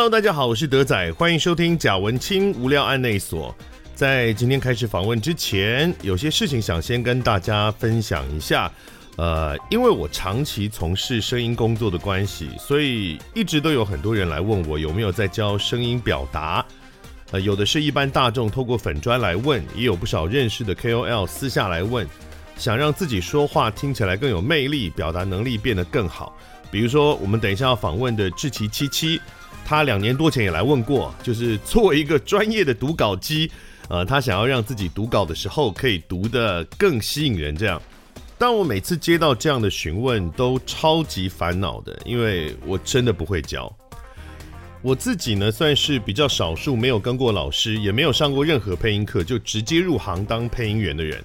Hello，大家好，我是德仔，欢迎收听贾文清无聊案内所。在今天开始访问之前，有些事情想先跟大家分享一下。呃，因为我长期从事声音工作的关系，所以一直都有很多人来问我有没有在教声音表达。呃，有的是一般大众透过粉砖来问，也有不少认识的 KOL 私下来问，想让自己说话听起来更有魅力，表达能力变得更好。比如说，我们等一下要访问的志奇七七。他两年多前也来问过，就是作为一个专业的读稿机，呃，他想要让自己读稿的时候可以读得更吸引人。这样，但我每次接到这样的询问，都超级烦恼的，因为我真的不会教。我自己呢，算是比较少数没有跟过老师，也没有上过任何配音课，就直接入行当配音员的人。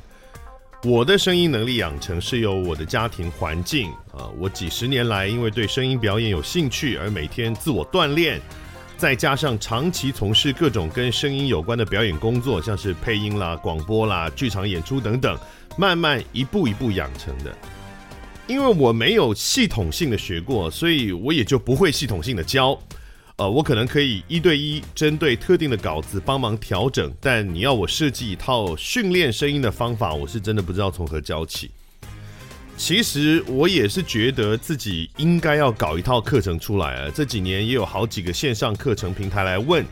我的声音能力养成是由我的家庭环境啊，我几十年来因为对声音表演有兴趣而每天自我锻炼，再加上长期从事各种跟声音有关的表演工作，像是配音啦、广播啦、剧场演出等等，慢慢一步一步养成的。因为我没有系统性的学过，所以我也就不会系统性的教。呃，我可能可以一对一针对特定的稿子帮忙调整，但你要我设计一套训练声音的方法，我是真的不知道从何教起。其实我也是觉得自己应该要搞一套课程出来啊。这几年也有好几个线上课程平台来问，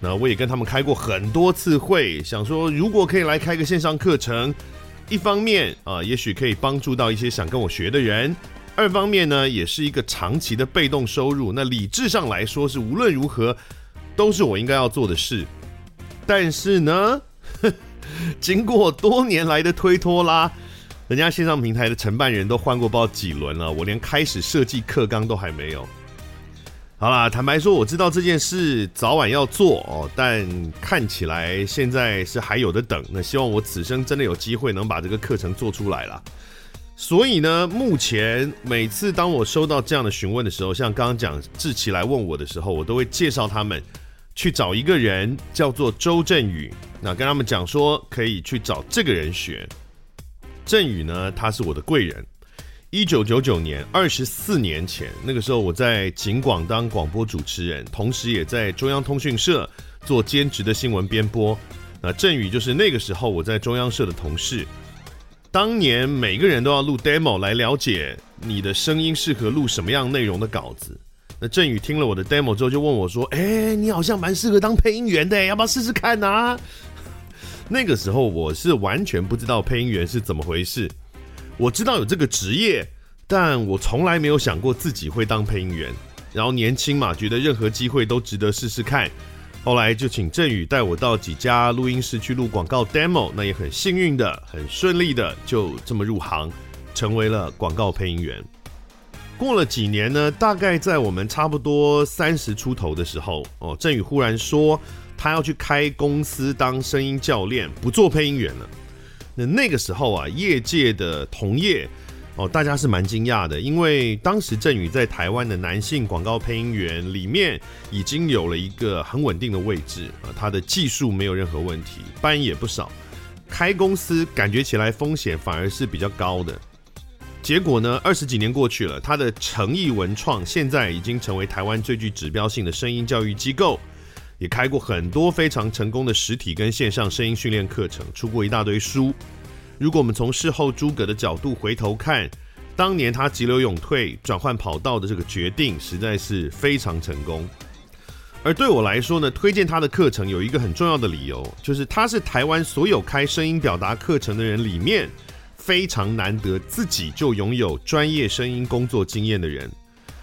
那我也跟他们开过很多次会，想说如果可以来开个线上课程，一方面啊，也许可以帮助到一些想跟我学的人。二方面呢，也是一个长期的被动收入。那理智上来说，是无论如何都是我应该要做的事。但是呢，经过多年来的推脱啦，人家线上平台的承办人都换过不知道几轮了，我连开始设计课纲都还没有。好啦，坦白说，我知道这件事早晚要做哦，但看起来现在是还有的等。那希望我此生真的有机会能把这个课程做出来了。所以呢，目前每次当我收到这样的询问的时候，像刚刚讲志奇来问我的时候，我都会介绍他们去找一个人，叫做周振宇。那跟他们讲说，可以去找这个人学。振宇呢，他是我的贵人。一九九九年，二十四年前，那个时候我在警广当广播主持人，同时也在中央通讯社做兼职的新闻编播。那振宇就是那个时候我在中央社的同事。当年每个人都要录 demo 来了解你的声音适合录什么样内容的稿子。那振宇听了我的 demo 之后，就问我说：“哎，你好像蛮适合当配音员的，要不要试试看啊？” 那个时候我是完全不知道配音员是怎么回事。我知道有这个职业，但我从来没有想过自己会当配音员。然后年轻嘛，觉得任何机会都值得试试看。后来就请振宇带我到几家录音室去录广告 demo，那也很幸运的、很顺利的就这么入行，成为了广告配音员。过了几年呢，大概在我们差不多三十出头的时候，哦，振宇忽然说他要去开公司当声音教练，不做配音员了。那那个时候啊，业界的同业。哦，大家是蛮惊讶的，因为当时振宇在台湾的男性广告配音员里面已经有了一个很稳定的位置啊，他的技术没有任何问题，班也不少，开公司感觉起来风险反而是比较高的。结果呢，二十几年过去了，他的诚毅文创现在已经成为台湾最具指标性的声音教育机构，也开过很多非常成功的实体跟线上声音训练课程，出过一大堆书。如果我们从事后诸葛的角度回头看，当年他急流勇退、转换跑道的这个决定，实在是非常成功。而对我来说呢，推荐他的课程有一个很重要的理由，就是他是台湾所有开声音表达课程的人里面非常难得自己就拥有专业声音工作经验的人。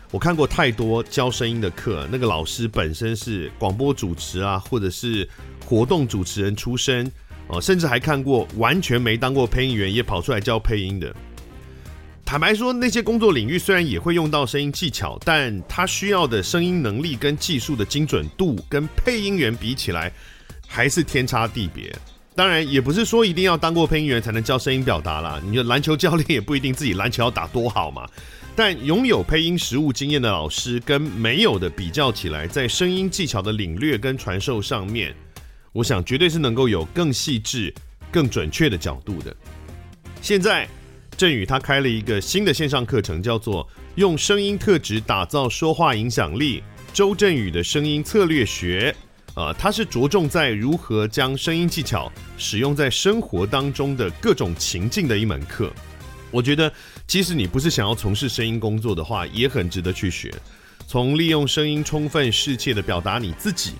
我看过太多教声音的课，那个老师本身是广播主持啊，或者是活动主持人出身。哦，甚至还看过完全没当过配音员也跑出来教配音的。坦白说，那些工作领域虽然也会用到声音技巧，但他需要的声音能力跟技术的精准度，跟配音员比起来，还是天差地别。当然，也不是说一定要当过配音员才能教声音表达啦。你的篮球教练也不一定自己篮球要打多好嘛。但拥有配音实务经验的老师跟没有的比较起来，在声音技巧的领略跟传授上面。我想绝对是能够有更细致、更准确的角度的。现在，振宇他开了一个新的线上课程，叫做“用声音特质打造说话影响力”。周震宇的声音策略学。啊、呃，它是着重在如何将声音技巧使用在生活当中的各种情境的一门课。我觉得，即使你不是想要从事声音工作的话，也很值得去学。从利用声音充分适切的表达你自己，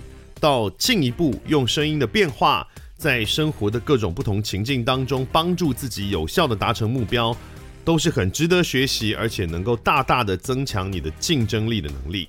到进一步用声音的变化，在生活的各种不同情境当中帮助自己有效的达成目标，都是很值得学习，而且能够大大的增强你的竞争力的能力。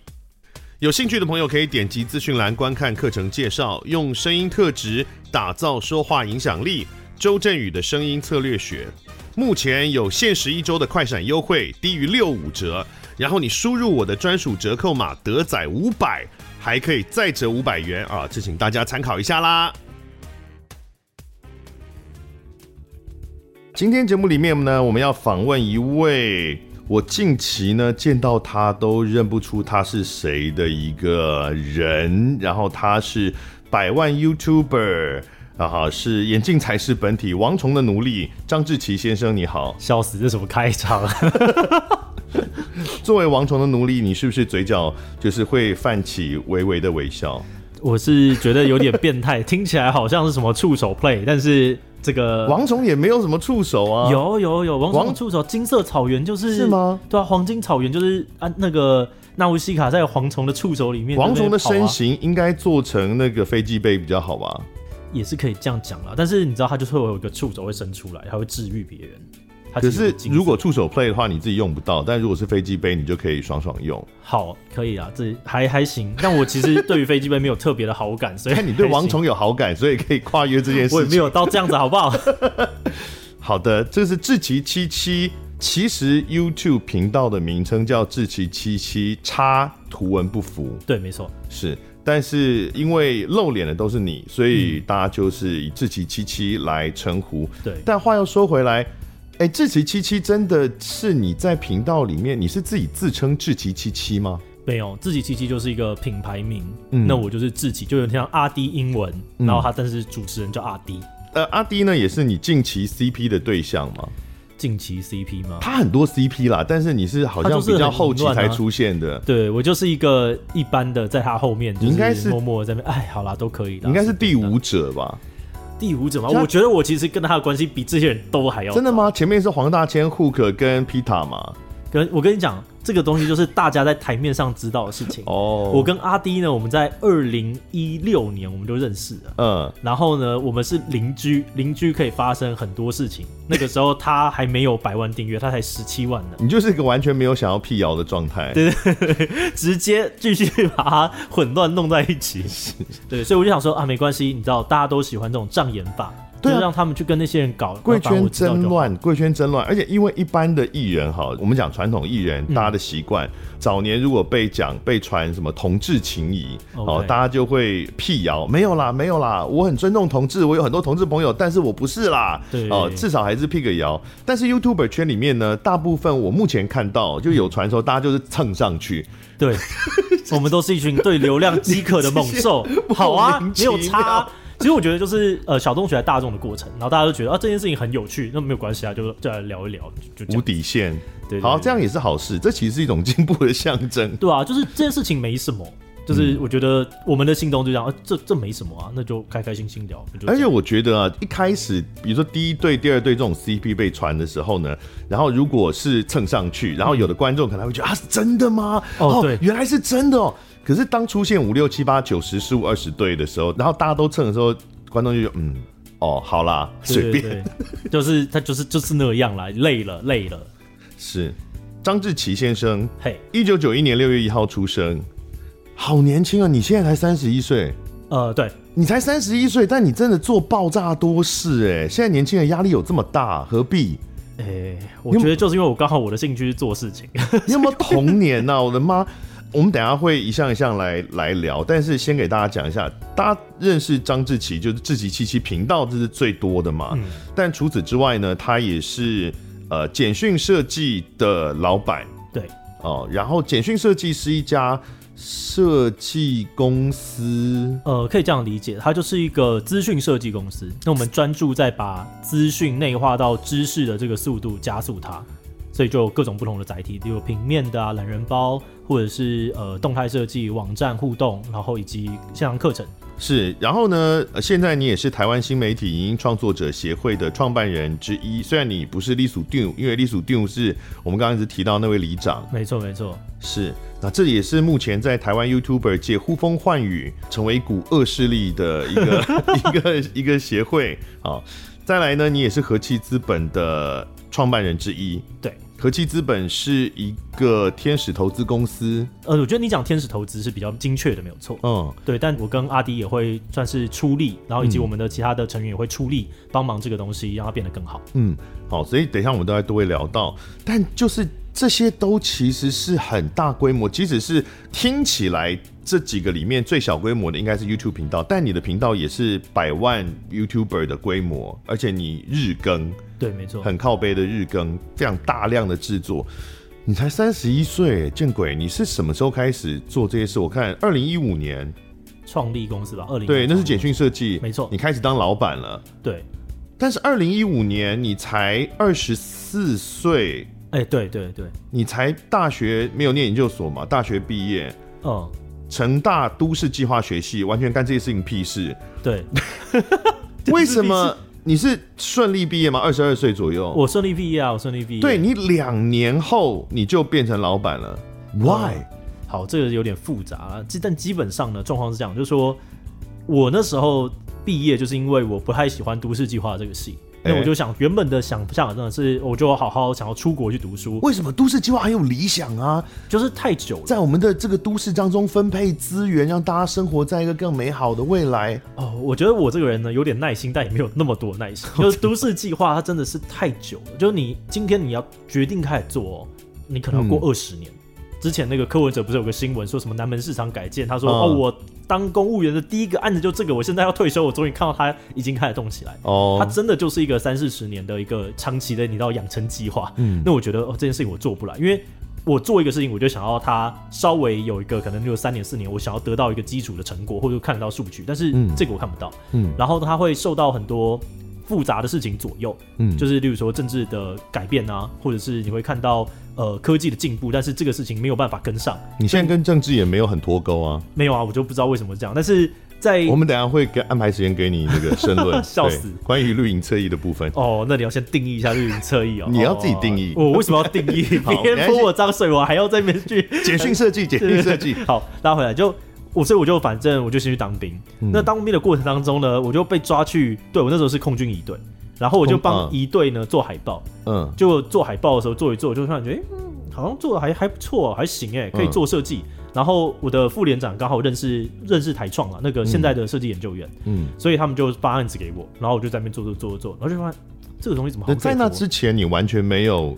有兴趣的朋友可以点击资讯栏观看课程介绍，用声音特质打造说话影响力。周震宇的声音策略学，目前有限时一周的快闪优惠，低于六五折。然后你输入我的专属折扣码德仔五百，还可以再折五百元啊！这请大家参考一下啦。今天节目里面呢，我们要访问一位。我近期呢见到他都认不出他是谁的一个人，然后他是百万 YouTuber，啊哈，是眼镜才是本体，王虫的奴隶张志奇先生，你好。笑死，这什么开场？作为王虫的奴隶，你是不是嘴角就是会泛起微微的微笑？我是觉得有点变态，听起来好像是什么触手 play，但是。这个王虫也没有什么触手啊，有有有王虫触手，金色草原就是是吗？对啊，黄金草原就是啊，那个纳乌西卡在蝗虫的触手里面。蝗虫的身形应该做成那个飞机杯比较好吧？也是可以这样讲啦，但是你知道它就是会有一个触手会伸出来，它会治愈别人。可是如果触手 play 的话，你自己用不到；但如果是飞机杯，你就可以爽爽用。好，可以啊，这还还行。但我其实对于飞机杯没有特别的好感，所以 你对王虫有好感，所以可以跨越这件事情。我也没有到这样子，好不好？好的，这是志奇七七，其实 YouTube 频道的名称叫志奇七七，叉图文不符。对，没错，是。但是因为露脸的都是你，所以大家就是以志奇七七来称呼。对。但话又说回来。哎，志奇七七真的是你在频道里面，你是自己自称志奇七七吗？没有，志奇七七就是一个品牌名。嗯，那我就是志奇，就有点像阿迪英文，然后他但是主持人叫阿迪。呃，阿迪呢也是你近期 CP 的对象吗？近期 CP 吗？他很多 CP 啦，但是你是好像比较后期才出现的。啊、对，我就是一个一般的，在他后面，应该是默默在那边。哎，好啦，都可以的。应该是第五者吧。第五者吗？我觉得我其实跟他的关系比这些人都还要真的吗？前面是黄大千、Hook 跟 Pita 嘛。跟我跟你讲。这个东西就是大家在台面上知道的事情哦。我跟阿 D 呢，我们在二零一六年我们就认识了。嗯，然后呢，我们是邻居，邻居可以发生很多事情。那个时候他还没有百万订阅，他才十七万呢。你就是一个完全没有想要辟谣的状态，对对对，直接继续把它混乱弄在一起。对，所以我就想说啊，没关系，你知道大家都喜欢这种障眼法。对啊，就让他们去跟那些人搞贵圈真乱，贵圈真乱。而且因为一般的艺人哈，我们讲传统艺人，大家的习惯，嗯、早年如果被讲被传什么同志情谊，哦.大家就会辟谣，没有啦，没有啦，我很尊重同志，我有很多同志朋友，但是我不是啦，对，哦，至少还是辟个谣。但是 YouTuber 圈里面呢，大部分我目前看到就有传说，大家就是蹭上去，对，我们都是一群对流量饥渴的猛兽，好啊，没有差。其实我觉得就是呃小众取代大众的过程，然后大家都觉得啊这件事情很有趣，那没有关系啊，就就来聊一聊，就无底线，对，好，这样也是好事，这其实是一种进步的象征，对啊，就是这件事情没什么，就是我觉得我们的心中就这样，啊、这这没什么啊，那就开开心心聊。而且我觉得啊，一开始比如说第一对、第二对这种 CP 被传的时候呢，然后如果是蹭上去，然后有的观众可能会觉得啊是真的吗？哦，对，原来是真的哦。可是当出现五六七八九十十五二十对的时候，然后大家都蹭的时候。观众就嗯，哦，好啦，随便，就是 他就是就是那样啦，累了累了。是张志奇先生，嘿，一九九一年六月一号出生，好年轻啊！你现在才三十一岁，呃，对，你才三十一岁，但你真的做爆炸多事哎！现在年轻人压力有这么大，何必？哎、欸，我觉得就是因为我刚好我的兴趣是做事情，你有没有童年呐、啊？我的妈！我们等一下会一项一项来来聊，但是先给大家讲一下，大家认识张志奇就是志奇七七频道，这是最多的嘛。嗯、但除此之外呢，他也是呃简讯设计的老板。对哦，然后简讯设计是一家设计公司，呃，可以这样理解，它就是一个资讯设计公司。那我们专注在把资讯内化到知识的这个速度加速它。所以就有各种不同的载体，比如平面的啊、懒人包、或者是呃动态设计、网站互动，然后以及线上课程。是，然后呢，现在你也是台湾新媒体影音创作者协会的创办人之一。虽然你不是隶属 DUNE，因为隶属 DUNE 是我们刚刚一直提到那位里长。没错，没错。是，那这也是目前在台湾 YouTuber 界呼风唤雨，成为一股恶势力的一个 一个一个协会。啊，再来呢，你也是和气资本的创办人之一。对。和气资本是一个天使投资公司。呃，我觉得你讲天使投资是比较精确的，没有错。嗯，对。但我跟阿迪也会算是出力，然后以及我们的其他的成员也会出力帮忙这个东西，让它变得更好。嗯，好。所以等一下我们都在都会聊到，但就是这些都其实是很大规模，即使是听起来这几个里面最小规模的应该是 YouTube 频道，但你的频道也是百万 YouTuber 的规模，而且你日更。对，没错，很靠背的日更，非常大量的制作。你才三十一岁，见鬼！你是什么时候开始做这些事？我看二零一五年创立公司吧，二零对，那是简讯设计，没错。你开始当老板了，对。但是二零一五年你才二十四岁，哎，对对对，你才大学没有念研究所嘛？大学毕业，嗯，成大都市计划学系，完全干这些事情屁事。对，为什么？你是顺利毕业吗？二十二岁左右，我顺利毕业啊，我顺利毕业。对，你两年后你就变成老板了，Why？嗯，好，这个有点复杂啊。但基本上呢，状况是这样，就是说我那时候毕业，就是因为我不太喜欢都市计划这个系。那我就想，原本的想象真的是，我就好好想要出国去读书。为什么都市计划很有理想啊？就是太久了，在我们的这个都市当中分配资源，让大家生活在一个更美好的未来。哦，我觉得我这个人呢，有点耐心，但也没有那么多耐心。就是都市计划，它真的是太久了。就是你今天你要决定开始做，你可能要过二十年。嗯之前那个柯文哲不是有个新闻，说什么南门市场改建？他说：“哦，我当公务员的第一个案子就这个，我现在要退休，我终于看到他已经开始动起来。”哦，他真的就是一个三四十年的一个长期的你知道养成计划。嗯，那我觉得哦，这件事情我做不来，因为我做一个事情，我就想要他稍微有一个可能就三年四年，我想要得到一个基础的成果，或者看得到数据，但是这个我看不到。嗯，然后他会受到很多。复杂的事情左右，嗯，就是例如说政治的改变啊，或者是你会看到呃科技的进步，但是这个事情没有办法跟上。你现在跟政治也没有很脱钩啊？没有啊，我就不知道为什么这样。但是在我们等下会给安排时间给你那个申论，笑死，关于绿营侧翼的部分。哦，那你要先定义一下绿营侧翼哦。你要自己定义。我为什么要定义？别人泼我脏水，我还要在那边去简讯设计，简讯设计。好，拉回来就。我所以我就反正我就先去当兵。嗯、那当兵的过程当中呢，我就被抓去，对，我那时候是空军一队，然后我就帮一队呢做海报。嗯，就做海报的时候做一做，就突然觉得，哎、欸，好像做的还还不错，还行哎，可以做设计。嗯、然后我的副连长刚好认识认识台创啊，那个现在的设计研究院，嗯，所以他们就发案子给我，然后我就在那边做做做做做，然后就发现这个东西怎么好？在那之前你完全没有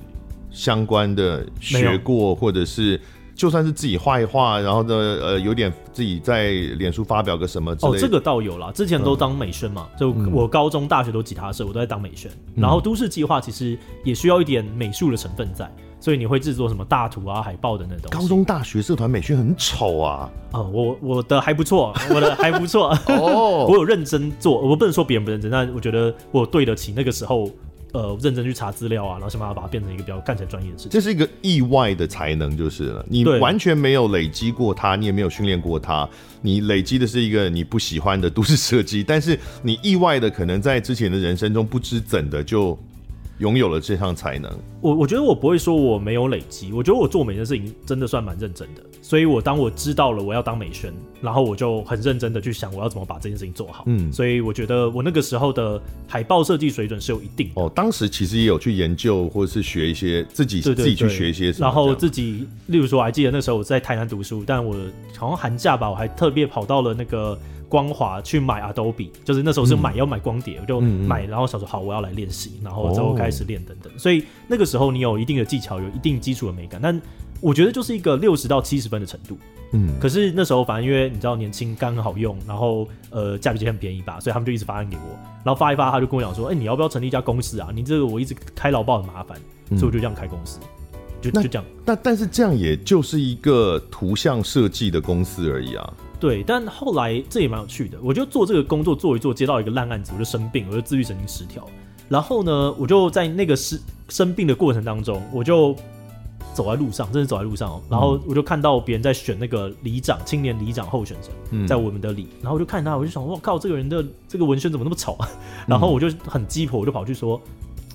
相关的学过，或者是。就算是自己画一画，然后呢，呃，有点自己在脸书发表个什么之类的。哦，这个倒有啦，之前都当美宣嘛，嗯、就我高中、大学都吉他社，我都在当美宣。嗯、然后都市计划其实也需要一点美术的成分在，所以你会制作什么大图啊、海报的那种。高中、大学社团美宣很丑啊。哦，我我的还不错，我的还不错。哦，我有认真做，我不能说别人不认真，但我觉得我对得起那个时候。呃，认真去查资料啊，然后想办法把它变成一个比较看起来专业的事情。这是一个意外的才能，就是了。你完全没有累积过它，你也没有训练过它，你累积的是一个你不喜欢的都市设计，但是你意外的可能在之前的人生中不知怎的就。拥有了这项才能，我我觉得我不会说我没有累积，我觉得我做每件事情真的算蛮认真的。所以我当我知道了我要当美宣，然后我就很认真的去想我要怎么把这件事情做好。嗯，所以我觉得我那个时候的海报设计水准是有一定的。哦，当时其实也有去研究或者是学一些自己自己去学一些，然后自己，例如说我还记得那时候我在台南读书，但我好像寒假吧，我还特别跑到了那个。光华去买 Adobe，就是那时候是买、嗯、要买光碟，我就买，然后想说好，我要来练习，然后之后开始练等等。哦、所以那个时候你有一定的技巧，有一定基础的美感，但我觉得就是一个六十到七十分的程度。嗯，可是那时候反正因为你知道年轻刚很好用，然后呃价比很便宜吧，所以他们就一直发案给我，然后发一发他就跟我讲说，哎、欸，你要不要成立一家公司啊？你这个我一直开劳报很麻烦，所以我就这样开公司，就就这样。但但是这样也就是一个图像设计的公司而已啊。对，但后来这也蛮有趣的。我就做这个工作做一做，接到一个烂案子，我就生病，我就自律神经失调。然后呢，我就在那个生生病的过程当中，我就走在路上，真的走在路上哦。然后我就看到别人在选那个里长，青年里长候选人，在我们的里。然后我就看他，我就想，我靠，这个人的这个文宣怎么那么丑啊？然后我就很鸡婆，我就跑去说，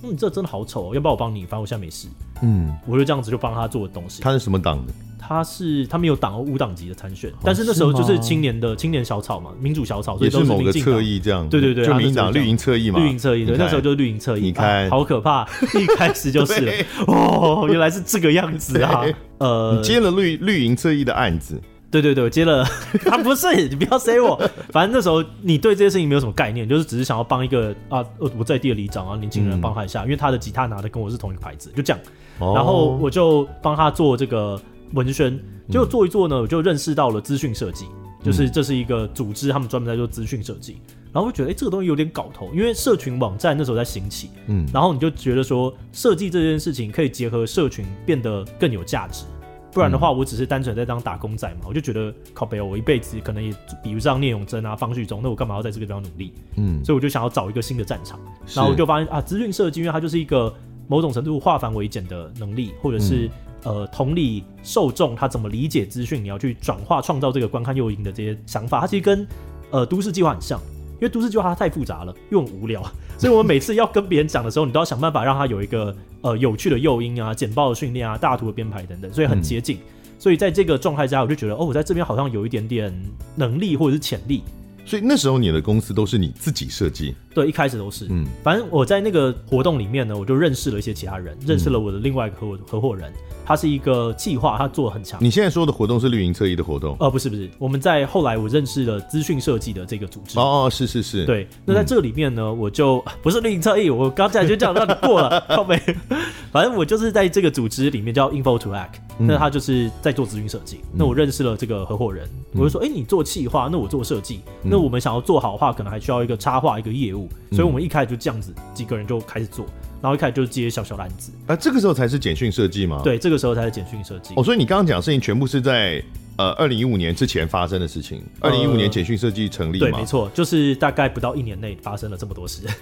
嗯，这真的好丑哦，要不要我帮你？反正我现在没事。嗯，我就这样子就帮他做东西。他是什么党的？他是他没有党，五党籍的参选，但是那时候就是青年的青年小草嘛，民主小草，所以都是某个侧翼这样。对对对，就民进党绿营侧翼嘛，绿营侧翼。对，那时候就是绿营侧翼。你看，好可怕，一开始就是了。哦，原来是这个样子啊。呃，你接了绿绿营侧翼的案子。对对对，我接了。他 不是，你不要 say 我。反正那时候你对这些事情没有什么概念，就是只是想要帮一个啊，我在地的里长啊，年轻人帮他一下，因为他的吉他拿的跟我是同一个牌子，就这样。然后我就帮他做这个。文宣，结果做一做呢，我就认识到了资讯设计，就是这是一个组织，他们专门在做资讯设计。然后我觉得，哎，这个东西有点搞头，因为社群网站那时候在兴起，嗯，然后你就觉得说，设计这件事情可以结合社群，变得更有价值。不然的话，我只是单纯在当打工仔嘛，我就觉得靠北，我一辈子可能也比不上聂永真啊、方旭中，那我干嘛要在这个地方努力？嗯，所以我就想要找一个新的战场。然后我就发现啊，资讯设计，因为它就是一个某种程度化繁为简的能力，或者是。呃，同理受众他怎么理解资讯，你要去转化创造这个观看诱因的这些想法，它其实跟呃都市计划很像，因为都市计划它太复杂了，又很无聊，所以我们每次要跟别人讲的时候，你都要想办法让它有一个呃有趣的诱因啊、简报的训练啊、大图的编排等等，所以很接近。嗯、所以在这个状态下，我就觉得哦，我在这边好像有一点点能力或者是潜力。所以那时候你的公司都是你自己设计？对，一开始都是。嗯，反正我在那个活动里面呢，我就认识了一些其他人，认识了我的另外一个合合伙人，他是一个计划，他做的很强。你现在说的活动是绿营侧翼的活动？呃，不是不是，我们在后来我认识了资讯设计的这个组织。哦哦，是是是。对，那在这里面呢，我就不是绿营侧翼，我刚才就讲到你过了，靠北。反正我就是在这个组织里面叫 Info to Act，那他就是在做资讯设计。那我认识了这个合伙人，我就说，哎，你做企划，那我做设计，那我们想要做好的话，可能还需要一个插画一个业务，所以我们一开始就这样子几个人就开始做，然后一开始就接小小单子。啊，这个时候才是简讯设计吗？对，这个时候才是简讯设计。哦，所以你刚刚讲的事情全部是在呃二零一五年之前发生的事情。二零一五年简讯设计成立吗？对，没错，就是大概不到一年内发生了这么多事。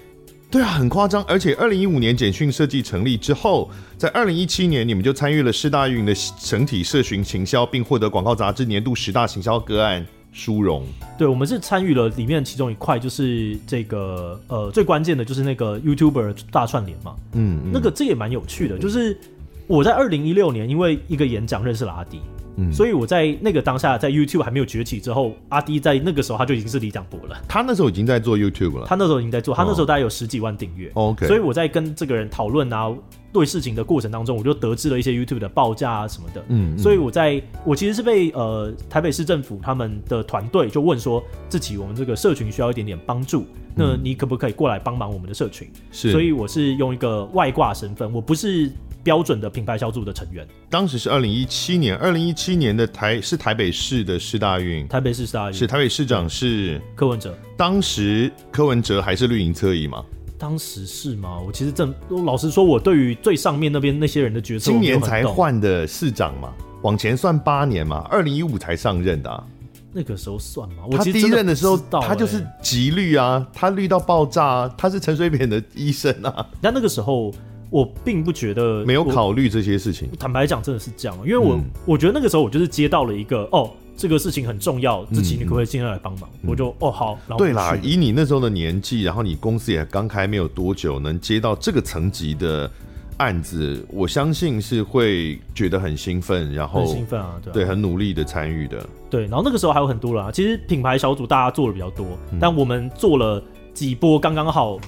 对啊，很夸张。而且二零一五年简讯设计成立之后，在二零一七年你们就参与了世大运的整体社群行销，并获得广告杂志年度十大行销个案殊荣。对，我们是参与了里面其中一块，就是这个呃最关键的就是那个 YouTuber 大串联嘛。嗯，嗯，那个这也蛮有趣的，就是我在二零一六年因为一个演讲认识了阿迪。嗯、所以我在那个当下，在 YouTube 还没有崛起之后，阿迪在那个时候他就已经是李长博了。他那时候已经在做 YouTube 了。他那时候已经在做，他那时候大概有十几万订阅。哦、OK。所以我在跟这个人讨论啊，对事情的过程当中，我就得知了一些 YouTube 的报价啊什么的。嗯，嗯。所以我在我其实是被呃台北市政府他们的团队就问说，自己我们这个社群需要一点点帮助，那你可不可以过来帮忙我们的社群？是。所以我是用一个外挂身份，我不是。标准的品牌小组的成员，当时是二零一七年，二零一七年的台是台北市的市大运，台北市市大运是台北市长是柯文哲，当时柯文哲还是绿营侧翼吗？当时是吗？我其实正老实说，我对于最上面那边那些人的决策，今年才换的市长嘛，往前算八年嘛，二零一五才上任的，啊，那个时候算吗？我第一任的时候，他就是极绿啊，他绿到爆炸啊，他是陈水扁的医生啊，但那个时候。我并不觉得没有考虑这些事情。坦白讲，真的是这样，因为我、嗯、我觉得那个时候我就是接到了一个哦，这个事情很重要，志奇你可不可以现在来帮忙？嗯、我就哦好。然后对啦，以你那时候的年纪，然后你公司也刚开没有多久，能接到这个层级的案子，我相信是会觉得很兴奋，然后很兴奋啊，对啊，对，很努力的参与的。对，然后那个时候还有很多人啊，其实品牌小组大家做的比较多，嗯、但我们做了几波刚刚好。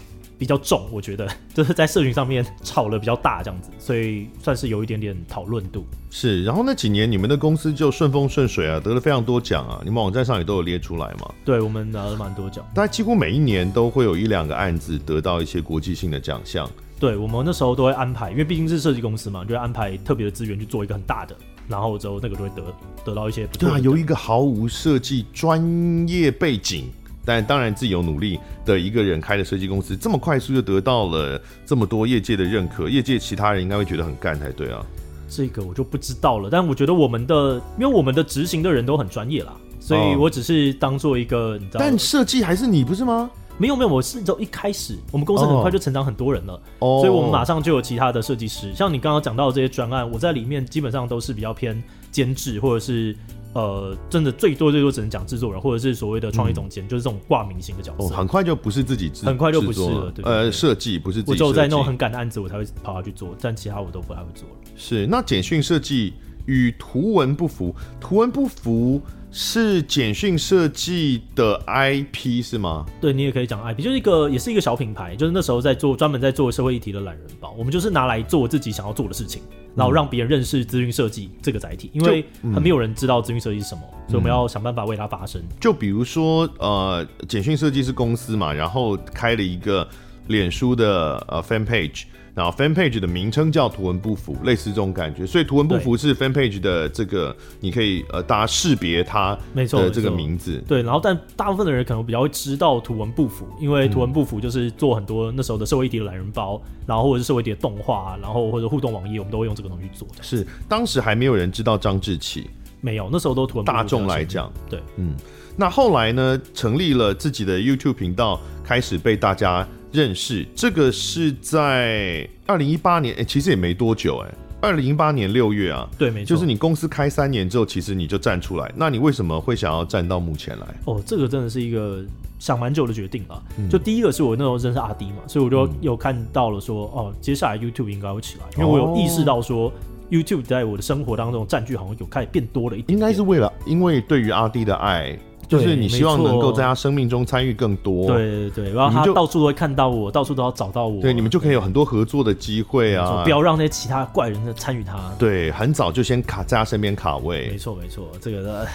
比较重，我觉得 就是在社群上面炒了比较大这样子，所以算是有一点点讨论度。是，然后那几年你们的公司就顺风顺水啊，得了非常多奖啊，你们网站上也都有列出来嘛。对，我们拿了蛮多奖，大概几乎每一年都会有一两个案子得到一些国际性的奖项。对，我们那时候都会安排，因为毕竟是设计公司嘛，就会安排特别的资源去做一个很大的，然后之后那个就会得得到一些。对啊，由一个毫无设计专业背景。但当然自己有努力的一个人开的设计公司，这么快速就得到了这么多业界的认可，业界其他人应该会觉得很干才对啊。这个我就不知道了，但我觉得我们的，因为我们的执行的人都很专业啦，所以我只是当做一个，你知道。但设计还是你不是吗？没有没有，我是从一开始，我们公司很快就成长很多人了，哦、所以我们马上就有其他的设计师。像你刚刚讲到的这些专案，我在里面基本上都是比较偏监制，或者是呃，真的最多最多只能讲制作人，或者是所谓的创意总监，嗯、就是这种挂名型的角色。哦、很快就不是自己制，很快就不是了。呃，设计不是自己。我只有在那种很赶的案子，我才会跑下去做，但其他我都不太会做了。是，那简讯设计与图文不符，图文不符。是简讯设计的 IP 是吗？对，你也可以讲 IP，就是一个也是一个小品牌，就是那时候在做专门在做社会议题的懒人包，我们就是拿来做自己想要做的事情，然后让别人认识资讯设计这个载体，因为很没有人知道资讯设计是什么，嗯、所以我们要想办法为它发声。就比如说，呃，简讯设计是公司嘛，然后开了一个脸书的呃 fan page。然后 fan page 的名称叫图文不符，类似这种感觉，所以图文不符是 fan page 的这个，你可以呃大家识别它的这个名字。对，然后但大部分的人可能比较会知道图文不符，因为图文不符就是做很多那时候的社会议题的懒人包，然后或者是社会议题的动画，然后或者互动网页，我们都会用这个东西做的。是，当时还没有人知道张志奇，没有，那时候都图文不符。大众来讲，对，嗯，那后来呢，成立了自己的 YouTube 频道，开始被大家。认识这个是在二零一八年，哎，其实也没多久，哎，二零一八年六月啊，对，没错，就是你公司开三年之后，其实你就站出来，那你为什么会想要站到目前来？哦，这个真的是一个想蛮久的决定啊。嗯、就第一个是我那时候认识阿迪嘛，所以我就有看到了说，嗯、哦，接下来 YouTube 应该会起来，因为我有意识到说、哦、YouTube 在我的生活当中占据好像有开始变多了一点点，应该是为了因为对于阿迪的爱。就是你希望能够在他生命中参与更多，对对对，然后他到处都会看到我，到处都要找到我，对，你们就可以有很多合作的机会啊！不要让那些其他怪人的参与他，对，很早就先卡在他身边卡位，没错没错，这个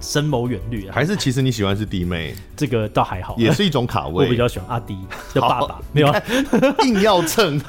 深谋远虑啊，还是其实你喜欢是弟妹，这个倒还好，也是一种卡位，我比较喜欢阿迪的爸爸，没有硬要蹭，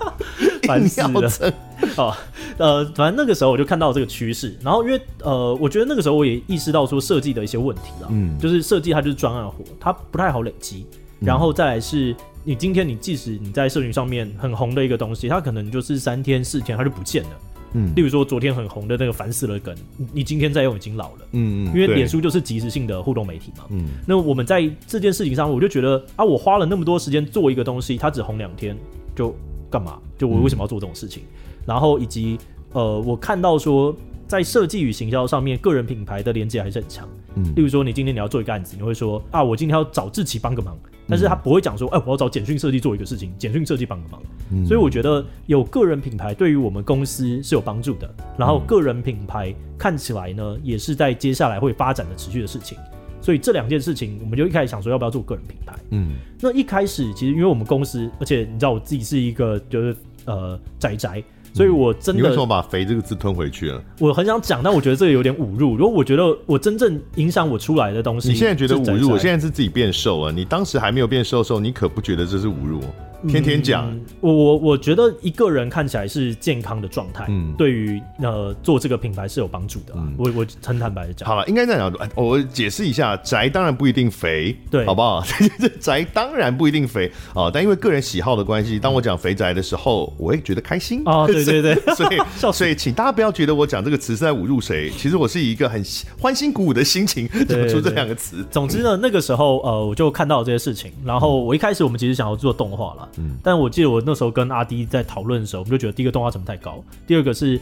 硬要蹭。哦，呃，反正那个时候我就看到这个趋势，然后因为呃，我觉得那个时候我也意识到说设计的一些问题了，嗯，就是设计它就是专案活，它不太好累积，然后再来是你今天你即使你在社群上面很红的一个东西，它可能就是三天四天它就不见了，嗯，例如说昨天很红的那个烦死了梗，你今天再用已经老了，嗯嗯，因为脸书就是即时性的互动媒体嘛，嗯，那我们在这件事情上，我就觉得啊，我花了那么多时间做一个东西，它只红两天就干嘛？就我为什么要做这种事情？嗯然后以及呃，我看到说，在设计与行销上面，个人品牌的连接还是很强。嗯，例如说，你今天你要做一个案子，你会说啊，我今天要找志奇帮个忙，但是他不会讲说，哎、欸，我要找简讯设计做一个事情，简讯设计帮个忙。嗯，所以我觉得有个人品牌对于我们公司是有帮助的。然后个人品牌看起来呢，也是在接下来会发展的持续的事情。所以这两件事情，我们就一开始想说要不要做个人品牌。嗯，那一开始其实因为我们公司，而且你知道我自己是一个就是呃宅宅。所以，我真的，你为什么把“肥”这个字吞回去了？我很想讲，但我觉得这个有点侮辱。如果我觉得我真正影响我出来的东西，你现在觉得侮辱？我现在是自己变瘦了，你当时还没有变瘦的时候，你可不觉得这是侮辱？天天讲、嗯，我我我觉得一个人看起来是健康的状态，嗯，对于呃做这个品牌是有帮助的。嗯、我我很坦白的讲，好了，应该这样讲，我解释一下，宅当然不一定肥，对，好不好？宅当然不一定肥啊、哦，但因为个人喜好的关系，当我讲肥宅的时候，我会觉得开心。哦，对对对，所以 所以请大家不要觉得我讲这个词是在侮辱谁，其实我是以一个很欢欣鼓舞的心情讲出这两个词。总之呢，那个时候呃，我就看到了这些事情，然后我一开始我们其实想要做动画了，嗯，但我记得。我那时候跟阿迪在讨论的时候，我们就觉得第一个动画成本太高，第二个是，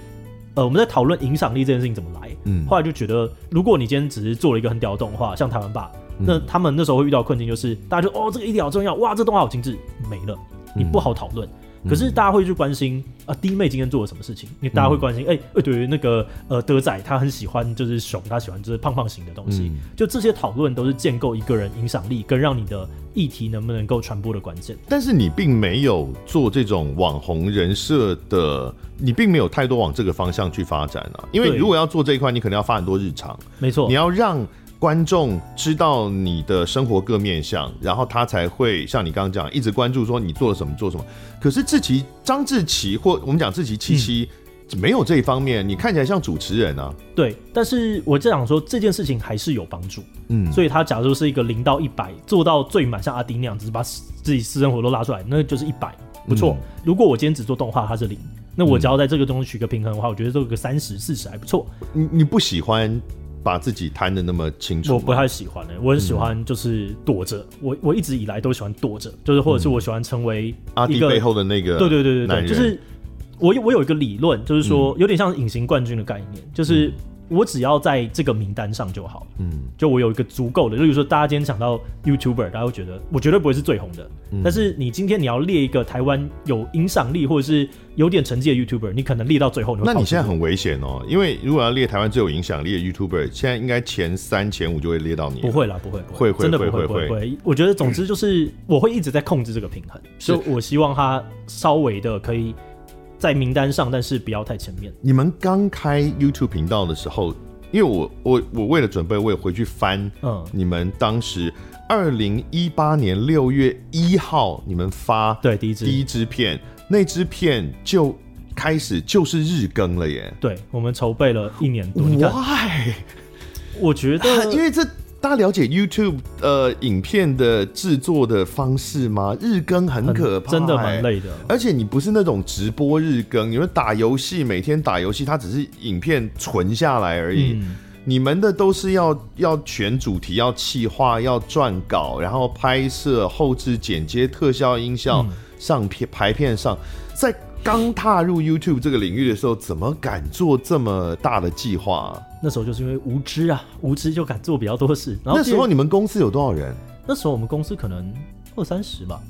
呃，我们在讨论影响力这件事情怎么来。嗯，后来就觉得，如果你今天只是做了一个很屌的动画，像台湾吧，那他们那时候会遇到困境，就是大家就哦，这个一点好重要，哇，这个动画好精致，没了，你不好讨论。嗯可是大家会去关心啊，弟妹今天做了什么事情？因为大家会关心，哎、嗯，欸、对于那个呃德仔，他很喜欢就是熊，他喜欢就是胖胖型的东西。嗯、就这些讨论都是建构一个人影响力跟让你的议题能不能够传播的关键。但是你并没有做这种网红人设的，你并没有太多往这个方向去发展啊。因为如果要做这一块，你可能要发很多日常。没错，你要让。观众知道你的生活各面相，然后他才会像你刚刚讲，一直关注说你做了什么做什么。可是志奇张志奇或我们讲志奇七七，嗯、没有这一方面，你看起来像主持人啊。对，但是我就想说这件事情还是有帮助。嗯，所以他假如是一个零到一百做到最满，像阿丁那样子把自己私生活都拉出来，那就是一百，不错。嗯、如果我今天只做动画，它是零，那我只要在这个中取个平衡的话，我觉得做个三十四十还不错。你你不喜欢？把自己摊的那么清楚？我不太喜欢的、欸，我很喜欢就是躲着。嗯、我我一直以来都喜欢躲着，就是或者是我喜欢成为阿弟背后的那个，对对对对对，就是我我有一个理论，就是说有点像隐形冠军的概念，就是。我只要在这个名单上就好，嗯，就我有一个足够的，例如说大家今天想到 YouTuber，大家会觉得我绝对不会是最红的，嗯，但是你今天你要列一个台湾有影响力或者是有点成绩的 YouTuber，你可能列到最后。那你现在很危险哦，因为如果要列台湾最有影响力的 YouTuber，现在应该前三前五就会列到你。不会啦，不会，会会，真的不会会会，会。我觉得总之就是我会一直在控制这个平衡，所以我希望他稍微的可以。在名单上，但是不要太前面。你们刚开 YouTube 频道的时候，因为我我我为了准备，我也回去翻，嗯，你们当时二零一八年六月一号你们发对第一支第一支片，那支片就开始就是日更了耶。对，我们筹备了一年多。Why？我觉得 因为这。大家了解 YouTube 呃影片的制作的方式吗？日更很可怕，真的蛮累的。而且你不是那种直播日更，你们打游戏每天打游戏，它只是影片存下来而已。嗯、你们的都是要要选主题，要企划，要撰稿，然后拍摄、后置、剪接、特效、音效、嗯、上片、排片上，在。刚踏入 YouTube 这个领域的时候，怎么敢做这么大的计划啊？那时候就是因为无知啊，无知就敢做比较多事。然后那时候你们公司有多少人？那时候我们公司可能二三十吧。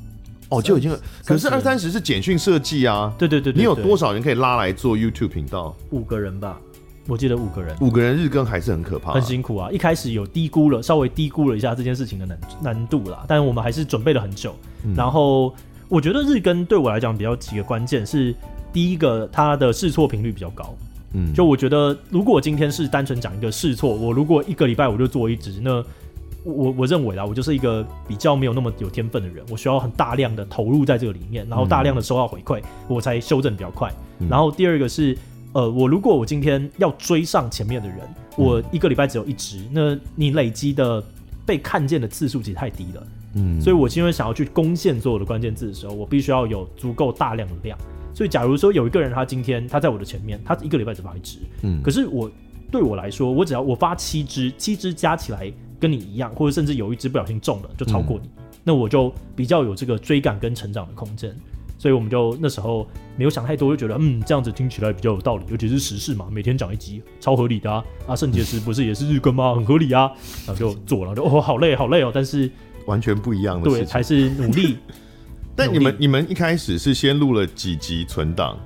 哦，就已经，可是二三十是简讯设计啊。对对对，你有多少人可以拉来做 YouTube 频道？五个人吧，我记得五个人。五个人日更还是很可怕，很辛苦啊。一开始有低估了，稍微低估了一下这件事情的难难度啦，但我们还是准备了很久，嗯、然后。我觉得日更对我来讲比较几个关键是，第一个它的试错频率比较高，嗯，就我觉得如果今天是单纯讲一个试错，我如果一个礼拜我就做一支，那我我认为啦，我就是一个比较没有那么有天分的人，我需要很大量的投入在这个里面，然后大量的收到回馈，我才修正比较快。然后第二个是，呃，我如果我今天要追上前面的人，我一个礼拜只有一支，那你累积的被看见的次数其实太低了。嗯，所以我今天想要去攻陷所有的关键字的时候，我必须要有足够大量的量。所以，假如说有一个人他今天他在我的前面，他一个礼拜只发一支，嗯，可是我对我来说，我只要我发七支，七支加起来跟你一样，或者甚至有一支不小心中了就超过你，嗯，那我就比较有这个追赶跟成长的空间。所以我们就那时候没有想太多，就觉得嗯，这样子听起来比较有道理，尤其是时事嘛，每天讲一集，超合理的啊。啊，圣结石不是也是日更吗？很合理啊。然后就做了，就哦，好累，好累哦，但是。完全不一样的，对，还是努力。但你们你们一开始是先录了几集存档，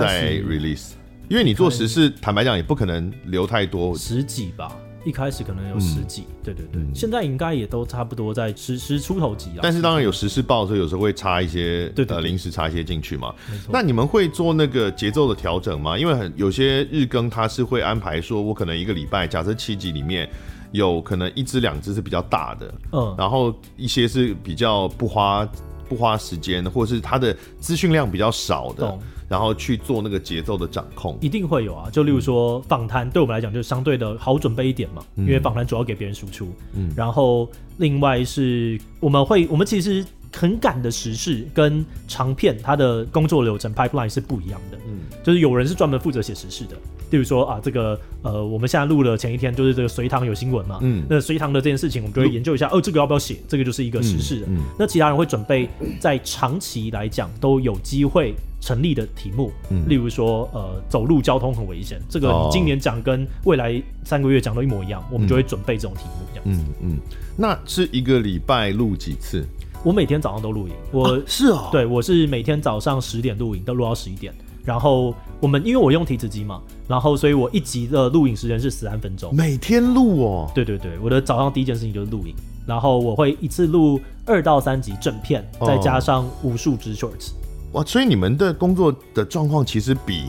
再 release，因为你做时事，坦白讲也不可能留太多，十几吧。一开始可能有十几，嗯、对对对，嗯、现在应该也都差不多在十十出头级了。但是当然有时事报，所以有时候会插一些，对，呃，临时插一些进去嘛。那你们会做那个节奏的调整吗？因为很有些日更，它是会安排说，我可能一个礼拜，假设七集里面。有可能一支两支是比较大的，嗯，然后一些是比较不花不花时间的，或者是它的资讯量比较少的，懂然后去做那个节奏的掌控，一定会有啊。就例如说访谈，对我们来讲就是相对的好准备一点嘛，嗯、因为访谈主要给别人输出，嗯，然后另外是我们会，我们其实。很赶的时事跟长片，它的工作流程 pipeline 是不一样的。嗯，就是有人是专门负责写时事的，例如说啊，这个呃，我们现在录的前一天，就是这个隋唐有新闻嘛。嗯，那隋唐的这件事情，我们就会研究一下，哦，这个要不要写？这个就是一个时事的。嗯，嗯，那其他人会准备在长期来讲都有机会成立的题目，嗯，例如说呃，走路交通很危险，这个你今年讲跟未来三个月讲都一模一样，我们就会准备这种题目这样子。嗯嗯，那是一个礼拜录几次？我每天早上都录影，我、啊、是哦，对，我是每天早上十点录影，都录到十一点。然后我们因为我用提词机嘛，然后所以我一集的录影时间是十三分钟。每天录哦？对对对，我的早上第一件事情就是录影，然后我会一次录二到三集正片，再加上无数支 shorts。哇，所以你们的工作的状况其实比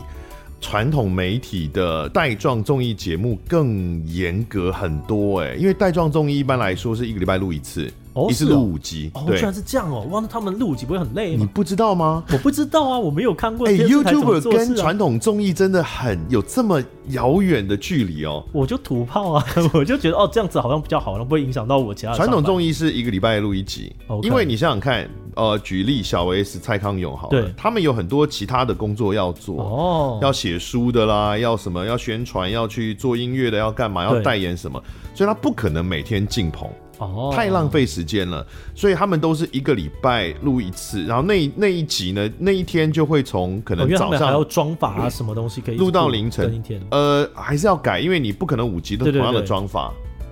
传统媒体的带状综艺节目更严格很多哎，因为带状综艺一般来说是一个礼拜录一次。哦，一次录五集。哦，居然是这样哦！哇，那他们录五集不会很累吗？你不知道吗？我不知道啊，我没有看过。哎，YouTuber 跟传统综艺真的很有这么遥远的距离哦。我就土炮啊，我就觉得哦，这样子好像比较好，不会影响到我其他。传统综艺是一个礼拜录一集，因为你想想看，呃，举例小 S、蔡康永好了，他们有很多其他的工作要做哦，要写书的啦，要什么，要宣传，要去做音乐的，要干嘛，要代言什么，所以他不可能每天进棚。哦，太浪费时间了，所以他们都是一个礼拜录一次，然后那那一集呢，那一天就会从可能早上还要妆法啊，什么东西可以录到凌晨。一天，呃，还是要改，因为你不可能五集都同样的妆发，